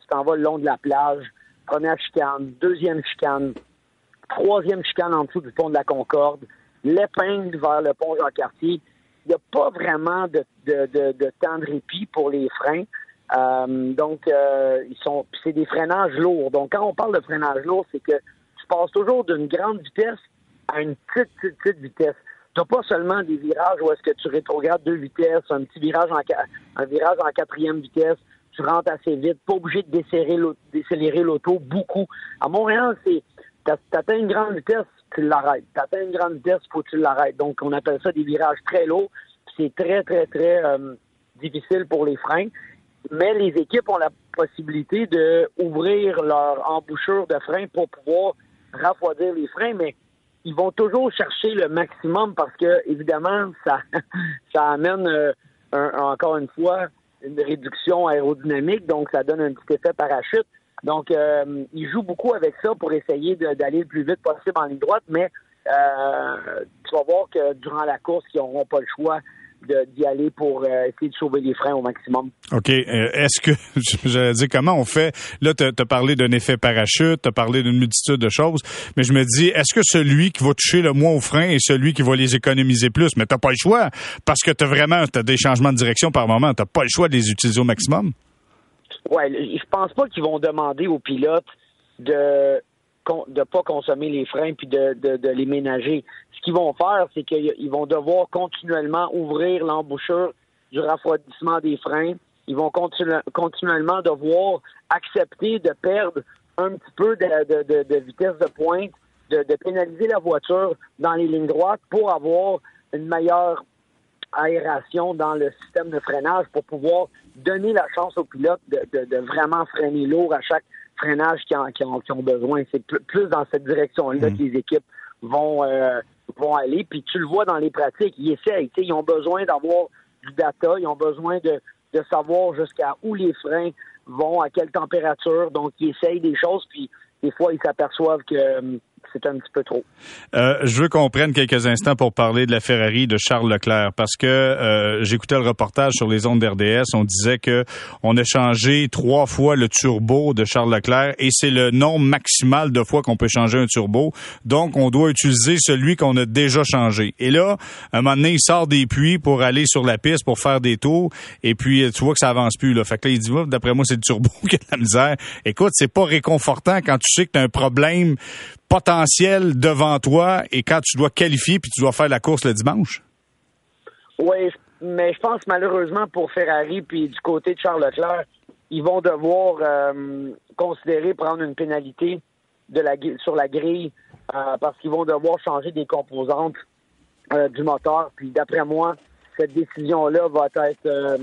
tu t'en vas le long de la plage, première chicane, deuxième chicane, troisième chicane en dessous du pont de la Concorde, l'épingle vers le pont Jean-Cartier. Il n'y a pas vraiment de, temps de répit pour les freins. Euh, donc, euh, ils sont, c'est des freinages lourds. Donc, quand on parle de freinage lourd, c'est que tu passes toujours d'une grande vitesse à une petite, petite, petite vitesse. Tu n'as pas seulement des virages où est-ce que tu rétrogrades deux vitesses, un petit virage en, un virage en quatrième vitesse, tu rentres assez vite, pas obligé de décélérer l'auto beaucoup. À Montréal, c'est t'atteins une grande vitesse, tu l'arrêtes. T'atteins une grande vitesse, faut que tu l'arrêtes. Donc, on appelle ça des virages très lourds. C'est très, très, très euh, difficile pour les freins. Mais les équipes ont la possibilité de ouvrir leur embouchure de frein pour pouvoir refroidir les freins, mais ils vont toujours chercher le maximum parce que, évidemment, ça, amène, euh, encore une fois, une réduction aérodynamique, donc ça donne un petit effet parachute. Donc, euh, il joue beaucoup avec ça pour essayer d'aller le plus vite possible en ligne droite, mais euh, tu vas voir que durant la course, ils n'auront pas le choix d'y aller pour euh, essayer de sauver les freins au maximum. OK. Euh, est-ce que, j'allais dire, comment on fait? Là, tu as, parlé d'un effet parachute, tu as parlé d'une multitude de choses, mais je me dis, est-ce que celui qui va toucher le moins aux freins est celui qui va les économiser plus? Mais tu pas le choix, parce que tu as vraiment as des changements de direction par moment. Tu pas le choix de les utiliser au maximum. Oui, je pense pas qu'ils vont demander aux pilotes de de pas consommer les freins puis de, de, les ménager. Ce qu'ils vont faire, c'est qu'ils vont devoir continuellement ouvrir l'embouchure du refroidissement des freins. Ils vont continuellement devoir accepter de perdre un petit peu de, de vitesse de pointe, de, pénaliser la voiture dans les lignes droites pour avoir une meilleure aération dans le système de freinage pour pouvoir donner la chance aux pilotes de, vraiment freiner lourd à chaque freinage qui ont, ont, besoin. C'est plus dans cette direction-là mm. que les équipes vont, euh, vont aller. Puis tu le vois dans les pratiques, ils essayent. Ils ont besoin d'avoir du data, ils ont besoin de, de savoir jusqu'à où les freins vont, à quelle température. Donc, ils essayent des choses, puis des fois, ils s'aperçoivent que hum, un petit peu trop. Euh, je veux qu'on prenne quelques instants pour parler de la Ferrari de Charles Leclerc parce que euh, j'écoutais le reportage sur les ondes d'RDS. On disait que on a changé trois fois le turbo de Charles Leclerc et c'est le nombre maximal de fois qu'on peut changer un turbo. Donc, on doit utiliser celui qu'on a déjà changé. Et là, un moment donné, il sort des puits pour aller sur la piste pour faire des tours et puis tu vois que ça avance plus. Là. Fait que là, il dit, d'après moi, c'est le turbo qui a de la misère. Écoute, c'est pas réconfortant quand tu sais que tu as un problème potentiel devant toi et quand tu dois qualifier puis tu dois faire la course le dimanche? Oui, mais je pense malheureusement pour Ferrari puis du côté de Charles Leclerc, ils vont devoir euh, considérer prendre une pénalité de la, sur la grille euh, parce qu'ils vont devoir changer des composantes euh, du moteur. Puis d'après moi, cette décision-là va être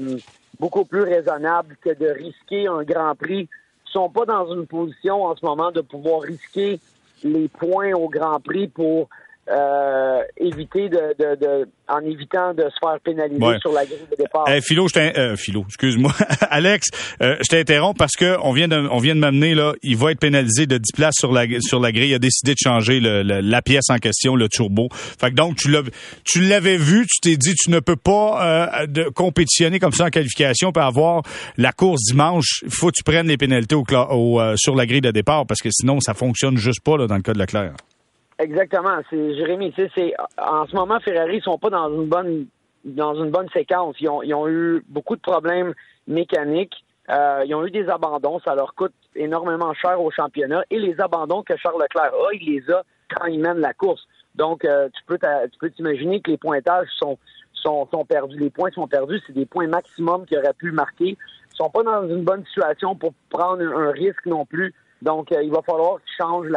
beaucoup plus raisonnable que de risquer un Grand Prix. Ils sont pas dans une position en ce moment de pouvoir risquer les points au Grand Prix pour euh, éviter de, de, de, en évitant de se faire pénaliser sur la grille de départ. Eh, Philo, je euh, Philo, excuse-moi. Alex, euh, je t'interromps parce que on vient de, on vient de m'amener là, il va être pénalisé de 10 places sur la sur la grille. Il a décidé de changer le, la pièce en question, le turbo. Fait que donc tu l'as tu l'avais vu, tu t'es dit tu ne peux pas euh, de compétitionner comme ça en qualification pour avoir la course dimanche. Il faut que tu prennes les pénalités au, au euh, sur la grille de départ parce que sinon ça fonctionne juste pas là, dans le cas de Leclerc. Exactement. C'est Jérémy. C'est en ce moment Ferrari sont pas dans une bonne dans une bonne séquence. Ils ont, ils ont eu beaucoup de problèmes mécaniques. Euh, ils ont eu des abandons. Ça leur coûte énormément cher au championnat. Et les abandons que Charles Leclerc a, il les a quand il mène la course. Donc, euh, tu peux tu peux t'imaginer que les pointages sont, sont, sont perdus. Les points sont perdus. C'est des points maximum qu'il aurait pu marquer. Ils sont pas dans une bonne situation pour prendre un risque non plus donc, euh, il va falloir qu'ils changent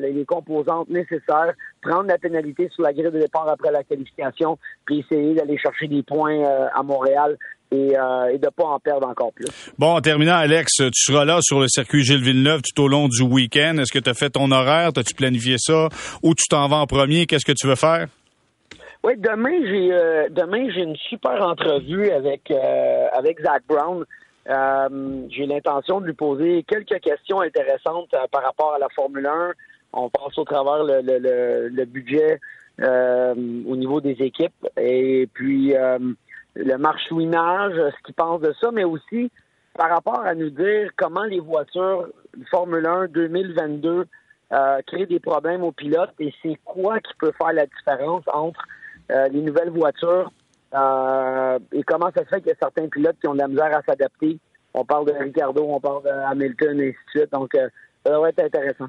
les composantes nécessaires, prendre la pénalité sur la grille de départ après la qualification, puis essayer d'aller chercher des points euh, à Montréal et, euh, de ne pas en perdre encore plus. Bon, en terminant, Alex, tu seras là sur le circuit Gilles Villeneuve tout au long du week-end. Est-ce que tu as fait ton horaire? As-tu planifié ça? Où tu t'en vas en premier? Qu'est-ce que tu veux faire? Oui, demain j'ai demain j'ai une super entrevue avec avec Zach Brown. Euh, j'ai l'intention de lui poser quelques questions intéressantes euh, par rapport à la Formule 1. On passe au travers le, budget euh, au niveau des équipes et puis le marchouinage, ce qu'il pense de ça, mais aussi par rapport à nous dire comment les voitures Formule 1 2022 créent des problèmes aux pilotes et c'est quoi qui peut faire la différence entre les nouvelles voitures euh, et comment ça se fait qu'il y a certains pilotes qui ont de la misère à s'adapter? On parle de Ricardo, on parle de Hamilton, et ainsi de suite. Donc, euh, ça va être intéressant.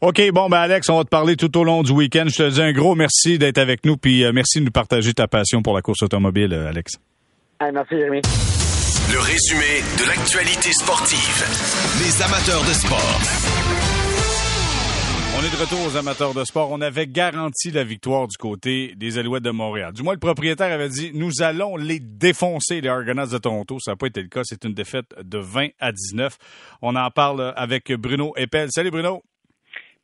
OK, bon, ben Alex, on va te parler tout au long du week-end. Je te dis un gros merci d'être avec nous, puis euh, merci de nous partager ta passion pour la course automobile, Alex. merci, Jérémy. Le résumé de l'actualité sportive. Les amateurs de sport. On est de retour aux amateurs de sport. On avait garanti la victoire du côté des Alouettes de Montréal. Du moins, le propriétaire avait dit nous allons les défoncer, les Argonauts de Toronto. Ça n'a pas été le cas. C'est une défaite de 20 à 19. On en parle avec Bruno Eppel. Salut Bruno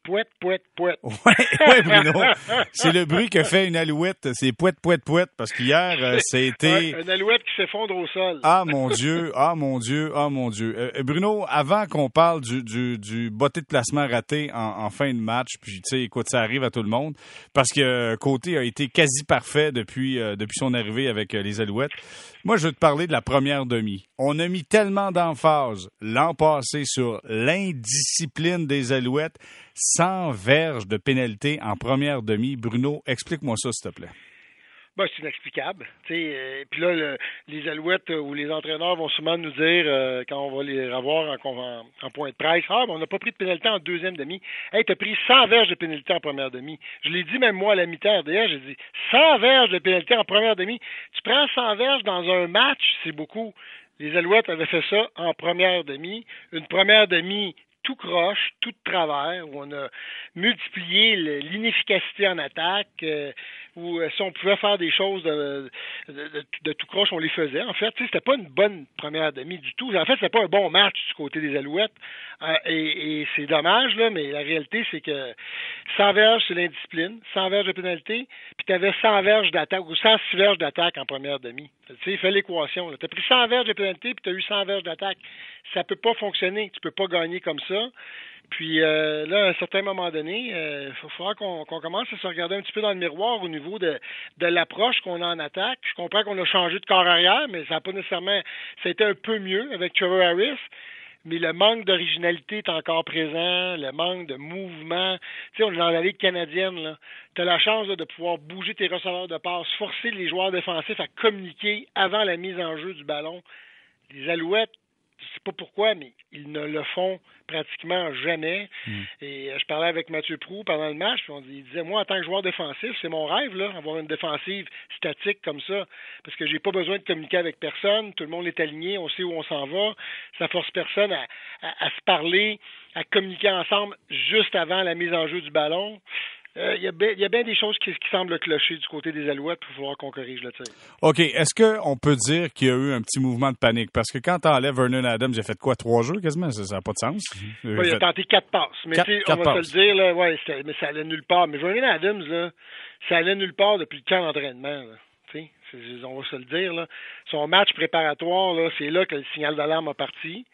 pouette, pouette, pouette. Oui, Bruno. c'est le bruit que fait une alouette. C'est pouette, pouette, pouette. Parce qu'hier, euh, c'était... une alouette qui s'effondre au sol. Ah, mon Dieu. Ah, mon Dieu. Ah, mon Dieu. Euh, Bruno, avant qu'on parle du, du, du botté de placement raté en, en fin de match, puis, tu sais, écoute, ça arrive à tout le monde, parce que euh, Côté a été quasi parfait depuis, depuis son arrivée avec les alouettes. Moi, je veux te parler de la première demi. On a mis tellement d'emphase l'an passé sur l'indiscipline des Alouettes, sans verge de pénalité en première demi. Bruno, explique-moi ça, s'il te plaît. Ben, c'est inexplicable. Euh, puis là, les Alouettes ou les entraîneurs vont souvent nous dire, euh, quand on va les revoir en, point de presse, Ah, on n'a pas pris de pénalité en deuxième demi. Hey, tu as pris 100 verges de pénalité en première demi. Je l'ai dit même moi à la mi-temps d'ailleurs, j'ai dit 100 verges de pénalité en première demi. Tu prends 100 verges dans un match, c'est beaucoup. Les Alouettes avaient fait ça en première demi. Une première demi tout croche, tout de travers, où on a multiplié l'inefficacité en attaque, euh, où euh, si on pouvait faire des choses de, tout croche, on les faisait. En fait, c'était pas une bonne première demi du tout. En fait, c'était pas un bon match du côté des Alouettes. Euh, et, c'est dommage, là, mais la réalité, c'est que 100 verges, c'est l'indiscipline, 100 verges de pénalité, puis tu avais 100 verges d'attaque ou 106 verges d'attaque en première demi. Tu sais, fais l'équation. Tu as pris 100 verges de pénalité, puis tu as eu 100 verges d'attaque. Ça peut pas fonctionner. Tu peux pas gagner comme ça. Puis euh, là, à un certain moment donné, il euh, faudra qu'on commence à se regarder un petit peu dans le miroir au niveau de, de l'approche qu'on a en attaque. Je comprends qu'on a changé de corps arrière, mais ça n'a pas nécessairement. Ça a été un peu mieux avec Trevor Harris. Mais le manque d'originalité est encore présent, le manque de mouvement. Tu sais, on est dans la Ligue canadienne, Tu as la chance de pouvoir bouger tes receveurs de passe, forcer les joueurs défensifs à communiquer avant la mise en jeu du ballon. Les Alouettes je sais pas pourquoi, mais ils ne le font pratiquement jamais. Hmm. Et euh, je parlais avec Mathieu Prou pendant le match, puis on, il disait Moi, en tant que joueur défensif, c'est mon rêve, là, avoir une défensive statique comme ça, parce que j'ai pas besoin de communiquer avec personne, tout le monde est aligné, on sait où on s'en va, ça force personne à, à se parler, à communiquer ensemble juste avant la mise en jeu du ballon. Euh, il y, a bien des choses qui, semblent clocher du côté des Alouettes pour pouvoir qu'on corrige le tir. OK. Est-ce qu'on peut dire qu'il y a eu un petit mouvement de panique? Parce que quand tu enlèves Vernon Adams, il a fait quoi? Trois jeux quasiment? Ça n'a pas de sens. il, il a tenté quatre passes. Mais on va se le dire, là, ouais, mais ça allait nulle part. Mais Vernon Adams, là, ça allait nulle part depuis le camp d'entraînement on va se le dire. Son match préparatoire, c'est là que le signal d'alarme a parti.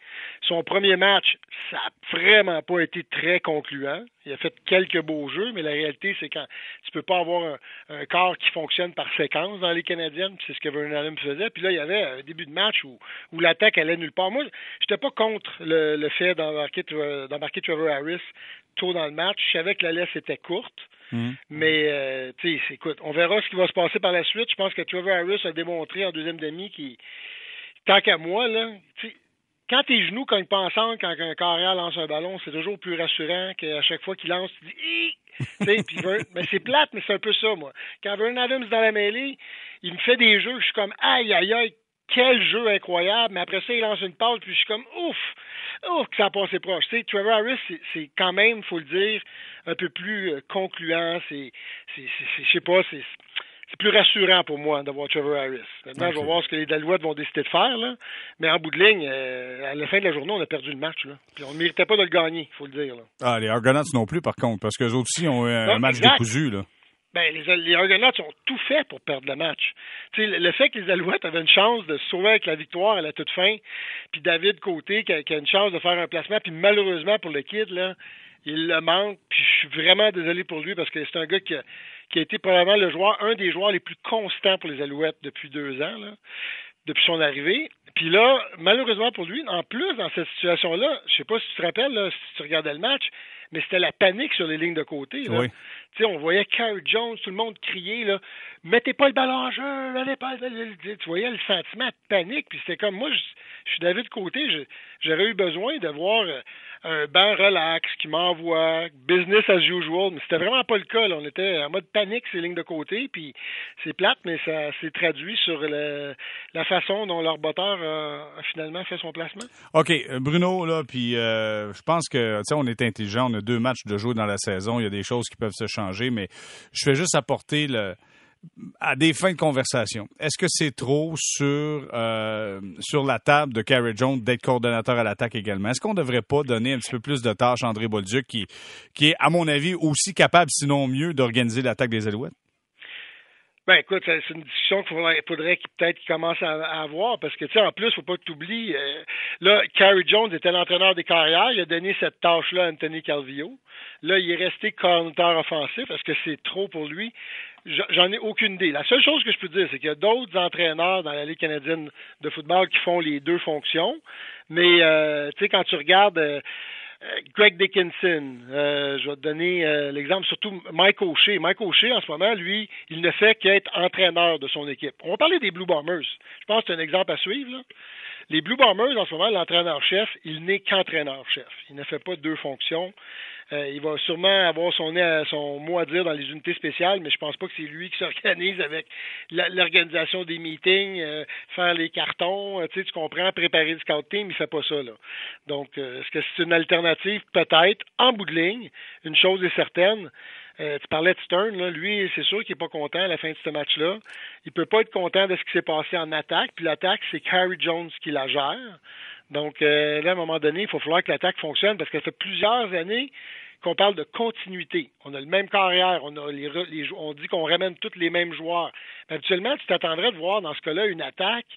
Son premier match, ça n'a vraiment pas été très concluant. Il a fait quelques beaux jeux, mais la réalité, c'est quand tu peux pas avoir un, corps qui fonctionne par séquence dans les Canadiennes, c'est ce que Vernon Adams faisait. Puis là, il y avait un début de match où, où l'attaque allait nulle part. Moi, j'étais pas contre le, le fait d'embarquer Trevor Harris tôt dans le match. Je savais que la laisse était courte. Mm. Mais, euh, tu sais, écoute, on verra ce qui va se passer par la suite. Je pense que Trevor Harris a démontré en deuxième demi qu'il, tant qu'à moi, là, quand tes genoux cognent pas ensemble quand un carrière lance un ballon, c'est toujours plus rassurant qu'à chaque fois qu'il lance, tu dis mais c'est plate, mais c'est un peu ça, moi. Quand Vernon Adams dans la mêlée, il me fait des jeux, je suis comme aïe aïe aïe, quel jeu incroyable, mais après ça, il lance une passe, puis je suis comme ouf, ouf, que ça a passé proche. Tu sais, Trevor Harris, c'est quand même, faut le dire, un peu plus euh, concluant. C'est, je sais pas, c'est c'est plus rassurant pour moi d'avoir Trevor Harris. Maintenant, je vais voir ce que les Dalouettes vont décider de faire. Là. Mais en bout de ligne, euh, à la fin de la journée, on a perdu le match. Là. Puis on ne méritait pas de le gagner, il faut le dire. Là. Ah, les Argonauts non plus, par contre, parce qu'eux aussi ont eu un match décousu. Là. Ben, les, les Argonauts ont tout fait pour perdre le match. sais, le fait que les Alouettes avaient une chance de se sauver avec la victoire à la toute fin, puis David Côté qui a, qui a, une chance de faire un placement, puis malheureusement pour le kid, là, il le manque, puis je suis vraiment désolé pour lui parce que c'est un gars qui a, été probablement le joueur, un des joueurs les plus constants pour les Alouettes depuis deux ans, depuis son arrivée. Puis là, malheureusement pour lui, en plus, dans cette situation-là, je sais pas si tu te rappelles, si tu regardais le match, mais c'était la panique sur les lignes de côté. Là. Oui. sais, on voyait Carl Jones, tout le monde crier là, mettez pas le ballon en jeu, allez pas. Tu voyais le sentiment de panique, puis c'était comme moi, je, je suis David Côté, j'aurais eu besoin de voir euh, un banc relax qui m'envoie, business as usual, mais c'était vraiment pas le cas. On était en mode panique ces lignes de côté, puis c'est plate, mais ça s'est traduit sur la façon dont leur botteur a, finalement fait son placement. OK, euh, Bruno, là, puis euh, je pense que, tu sais, on est intelligent, on deux matchs de jouer dans la saison, il y a des choses qui peuvent se changer, mais je fais juste apporter à des fins de conversation, est-ce que c'est trop sur, euh, la table de Carrie Jones d'être coordonnateur à l'attaque également? Est-ce qu'on ne devrait pas donner un petit peu plus de tâches à André Bolduc, qui, qui est, à mon avis, aussi capable, sinon mieux, d'organiser l'attaque des Alouettes? Ben écoute, c'est une discussion qu'il faudrait, faudrait peut-être qu'il commence à, avoir parce que tu sais en plus, faut pas que tu oublies euh, là, Carrie Jones était l'entraîneur des carrières, il a donné cette tâche-là à Anthony Calvillo. Là, il est resté coordonnateur offensif. Est-ce que c'est trop pour lui? J'en ai aucune idée. La seule chose que je peux dire, c'est qu'il y a d'autres entraîneurs dans la Ligue canadienne de football qui font les deux fonctions. Mais euh, tu sais, quand tu regardes euh, Greg Dickinson, je vais te donner l'exemple, surtout Mike O'Shea. Mike O'Shea, en ce moment, lui, il ne fait qu'être entraîneur de son équipe. On va parler des Blue Bombers. Je pense que c'est un exemple à suivre. Les Blue Bombers, en ce moment, l'entraîneur-chef, il n'est qu'entraîneur-chef. Il ne fait pas deux fonctions. Euh, il va sûrement avoir son, son mot à dire dans les unités spéciales, mais je pense pas que c'est lui qui s'organise avec l'organisation des meetings, euh, faire les cartons, euh, tu, sais, tu comprends, préparer le scout team, il fait pas ça là. Donc, est-ce que c'est une alternative? Peut-être en bout de ligne Une chose est certaine. Tu parlais de Stern, là, lui, c'est sûr qu'il n'est pas content à la fin de ce match-là. Il peut pas être content de ce qui s'est passé en attaque. Puis l'attaque, c'est Carrie Jones qui la gère. Donc, euh, là, à un moment donné, il faut falloir que l'attaque fonctionne parce que ça fait plusieurs années qu'on parle de continuité. On a le même carrière, on, a les, on dit qu'on ramène tous les mêmes joueurs. Mais habituellement, tu t'attendrais de voir dans ce cas-là une attaque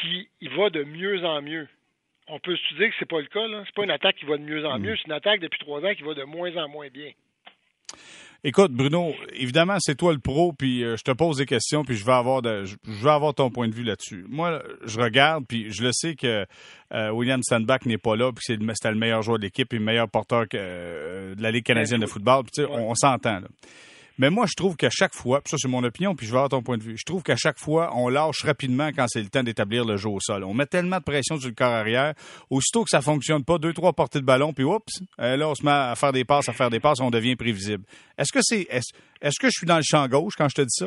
qui va de mieux en mieux. On peut se dire que c'est pas le cas. Là. C'est pas une attaque qui va de mieux en mm. mieux, c'est une attaque depuis trois ans qui va de moins en moins bien. Écoute, Bruno, évidemment, c'est toi le pro, puis euh, je te pose des questions, puis je veux avoir de, je, veux avoir ton point de vue là-dessus. Moi, je regarde, puis je le sais que euh, William Sandbach n'est pas là, puis c'est c'était le meilleur joueur de l'équipe et le meilleur porteur que, euh, de la Ligue canadienne de football. Puis, on, on s'entend. Là. Mais moi, je trouve qu'à chaque fois, puis ça c'est mon opinion, puis je vais avoir ton point de vue, je trouve qu'à chaque fois, on lâche rapidement quand c'est le temps d'établir le jeu au sol. On met tellement de pression sur le corps arrière, aussitôt que ça fonctionne pas, deux, trois portées de ballon, puis oups, euh, là, on se met à faire des passes, à faire des passes, on devient prévisible. Est-ce que c'est est-ce que je suis dans le champ gauche quand je te dis ça?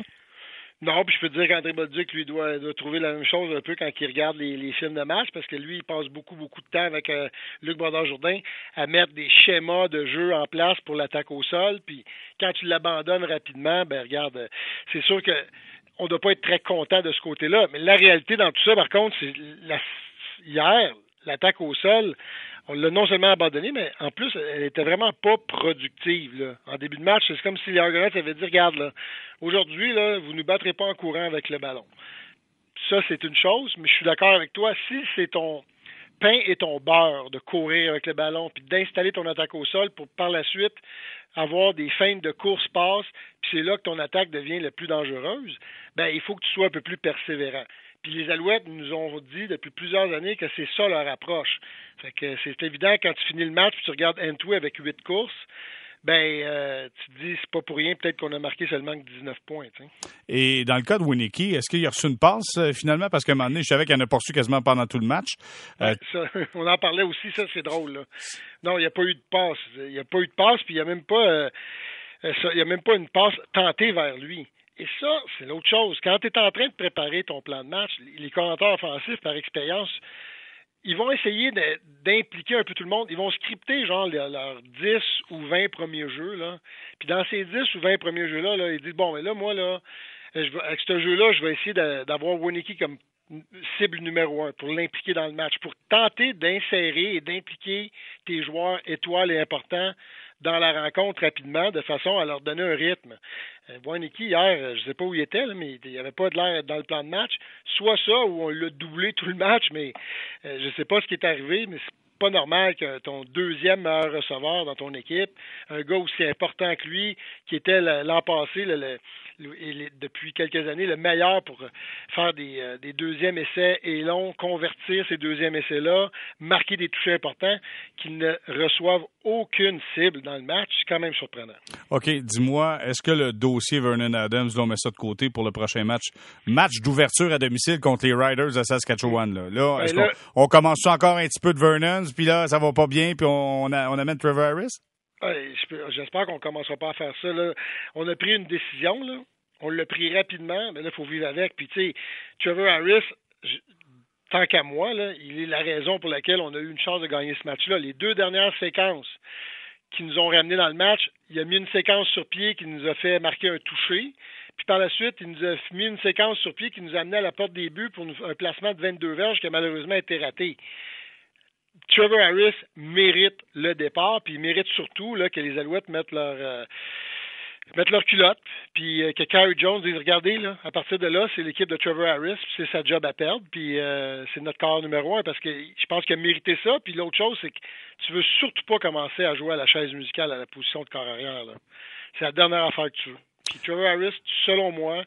Non, puis je peux dire qu'André Bolduc, lui, doit, trouver la même chose un peu quand il regarde les, les, films de match, parce que lui, il passe beaucoup, beaucoup de temps avec euh, Luc Brodeur-Jourdain à mettre des schémas de jeu en place pour l'attaque au sol. Puis quand tu l'abandonnes rapidement, ben regarde, euh, c'est sûr que on ne doit pas être très content de ce côté-là. Mais la réalité dans tout ça, par contre, c'est la, hier, l'attaque au sol, on l'a non seulement abandonné, mais en plus, elle était vraiment pas productive. Là. En début de match, c'est comme si les Argonauts avaient dit Regarde, aujourd'hui, là, vous ne nous battrez pas en courant avec le ballon. Ça, c'est une chose, mais je suis d'accord avec toi. Si c'est ton pain et ton beurre de courir avec le ballon, puis d'installer ton attaque au sol pour par la suite avoir des feintes de course-passe, puis c'est là que ton attaque devient la plus dangereuse, ben il faut que tu sois un peu plus persévérant. Puis les Alouettes nous ont dit depuis plusieurs années que c'est ça leur approche. Fait que c'est évident quand tu finis le match puis tu regardes N2 avec huit courses, ben euh, tu te dis c'est pas pour rien peut-être qu'on a marqué seulement 19 points. Et dans le cas de Winnicky, est-ce qu'il a reçu une passe euh, finalement? Parce qu'à un moment donné, je savais qu'il en a poursu quasiment pendant tout le match. Euh, on en parlait aussi, ça c'est drôle. Là. Non, il n'y a pas eu de passe. Il n'y a pas eu de passe, puis il n'y a même pas il y a même pas une passe tentée vers lui. Et ça, c'est l'autre chose. Quand tu es en train de préparer ton plan de match, les commentateurs offensifs, par expérience, ils vont essayer d'impliquer un peu tout le monde. Ils vont scripter, genre, leurs 10 ou 20 premiers jeux, là. Puis dans ces 10 ou 20 premiers jeux-là, là, ils disent, bon, mais là, moi, là, avec ce jeu-là, je vais essayer d'avoir Winnicky comme cible numéro un pour l'impliquer dans le match, pour tenter d'insérer et d'impliquer tes joueurs étoiles et importants dans la rencontre rapidement, de façon à leur donner un rythme. Euh, hier, euh, je ne sais pas où il était, mais il n'y avait pas de l'air dans le plan de match. Soit ça, ou on l'a doublé tout le match, mais euh, je ne sais pas ce qui est arrivé, mais c'est pas normal que ton deuxième meilleur receveur dans ton équipe, un gars aussi important que lui, qui était l'an passé le, depuis quelques années le meilleur pour faire des, euh, des deuxièmes essais et longs, convertir ces deuxièmes essais-là, marquer des touches importants, qu'ils ne reçoivent aucune cible dans le match. C'est quand même surprenant. OK, dis-moi, est-ce que le dossier Vernon Adams, doit mettre ça de côté pour le prochain match? Match d'ouverture à domicile contre les Riders de Saskatchewan. Là, là est-ce qu'on on commence encore un petit peu de Vernon, puis là, ça va pas bien, puis on, on amène Trevor Harris? J'espère qu'on ne commencera pas à faire ça. On a pris une décision, on l'a pris rapidement, mais là, il faut vivre avec. Puis, tu sais, Trevor Harris, tant qu'à moi, il est la raison pour laquelle on a eu une chance de gagner ce match-là. Les deux dernières séquences qui nous ont ramenés dans le match, il a mis une séquence sur pied qui nous a fait marquer un toucher. Puis par la suite, il nous a mis une séquence sur pied qui nous a amené à la porte des buts pour un placement de 22 verges qui a malheureusement été raté. Trevor Harris mérite le départ, puis il mérite surtout là, que les Alouettes mettent leur euh, leur culotte, puis euh, que Carrie Jones dise regardez là, à partir de là, c'est l'équipe de Trevor Harris, c'est sa job à perdre, puis euh, c'est notre corps numéro un parce que je pense qu'il a mérité ça. Puis l'autre chose, c'est que tu veux surtout pas commencer à jouer à la chaise musicale à la position de corps arrière. C'est la dernière affaire que tu veux. Puis Trevor Harris, selon moi,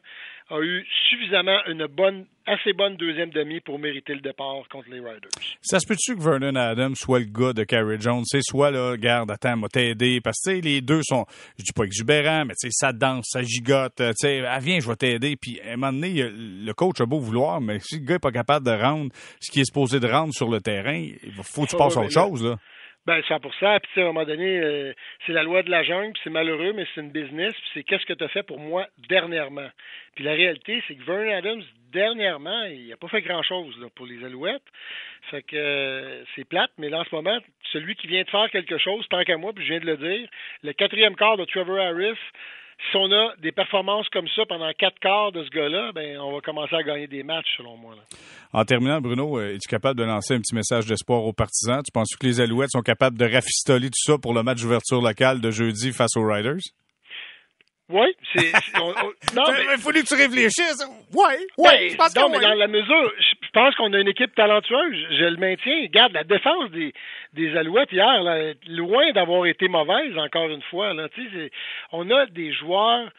a eu suffisamment une bonne assez bonne deuxième demi pour mériter le départ contre les Riders. Ça se peut-tu que Vernon Adams soit le gars de Carrie Jones? C'est soit, là, garde, attends, m'a t'aider. Parce que, les deux sont, je dis pas exubérants, mais tu sais, ça danse, ça gigote. Tu sais, ah, viens, je vais t'aider. Puis, à un moment donné, le coach a beau vouloir, mais si le gars est pas capable de rendre ce qui est supposé de rendre sur le terrain, il faut que tu passes à autre chose, là. Ben, 100 Puis, à un moment donné, euh, c'est la loi de la jungle, c'est malheureux, mais c'est une business. Puis, c'est qu'est-ce que tu as fait pour moi dernièrement. Puis, la réalité, c'est que Vernon Adams, dernièrement, il n'a pas fait grand-chose pour les Alouettes. Fait que euh, c'est plate, mais là, en ce moment, celui qui vient de faire quelque chose, tant qu'à moi, puis je viens de le dire, le quatrième quart de Trevor Harris, si on a des performances comme ça pendant quatre quarts de ce gars-là, ben, on va commencer à gagner des matchs, selon moi. En terminant, Bruno, euh, es-tu capable de lancer un petit message d'espoir aux partisans? Tu penses que les Alouettes sont capables de rafistoler tout ça pour le match d'ouverture locale de jeudi face aux Riders? Oui, c'est. non, mais il faut que tu réfléchisses? Oui, oui. Ben, je pense non, mais dans la mesure, je pense qu'on a une équipe talentueuse. Je le maintiens. Regarde, la défense des, des Alouettes hier, là, loin d'avoir été mauvaise, encore une fois. Là, on a des joueurs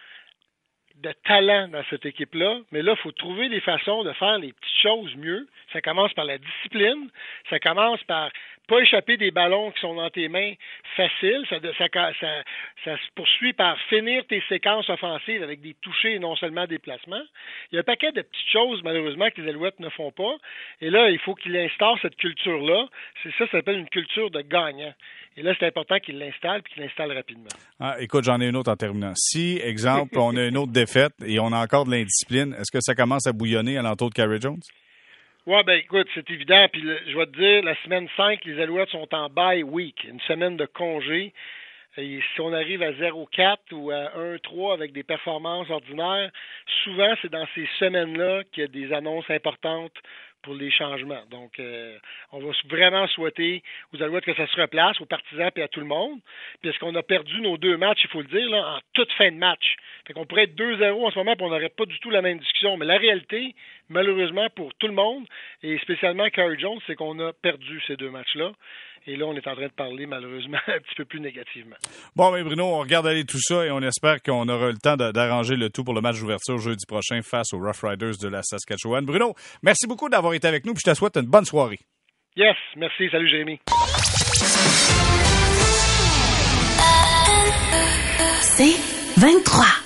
de talent dans cette équipe-là, mais là, il faut trouver des façons de faire les petites mieux. Ça commence par la discipline, ça commence par pas échapper des ballons qui sont dans tes mains faciles. Ça, se poursuit par finir tes séquences offensives avec des touchés et non seulement des placements. Il y a un paquet de petites choses, malheureusement, que les Alouettes ne font pas. Et là, il faut qu'il instaure cette culture-là. C'est ça, ça s'appelle une culture de gagnant. Et là, c'est important qu'il l'installe et qu'il l'installe rapidement. Ah, écoute, j'en ai une autre en terminant. Si, exemple, on a une autre défaite et on a encore de l'indiscipline, est-ce que ça commence à bouillonner à l'entour de Carrie Jones? Oui, ben écoute, c'est évident. Puis je vais te dire, la semaine 5, les Alouettes sont en bye week, une semaine de congé. Et si on arrive à 0-4 ou à 1-3 avec des performances ordinaires, souvent c'est dans ces semaines-là qu'il y a des annonces importantes pour les changements. Donc, euh, on va vraiment souhaiter aux Alouettes que ça se replace, aux partisans et à tout le monde. Puis, qu'on a perdu nos deux matchs, il faut le dire, en toute fin de match. Fait qu'on pourrait être 2-0 en ce moment, puis on n'aurait pas du tout la même discussion. Mais la réalité, malheureusement, pour tout le monde, et spécialement Carrie Jones, c'est qu'on a perdu ces deux matchs-là. Et là, on est en train de parler, malheureusement, un petit peu plus négativement. Bon, mais Bruno, on regarde aller tout ça et on espère qu'on aura le temps d'arranger le tout pour le match d'ouverture jeudi prochain face aux Rough Riders de la Saskatchewan. Bruno, merci beaucoup d'avoir été avec nous, puis je te souhaite une bonne soirée. Yes, merci. Salut, Jérémy. C'est 23.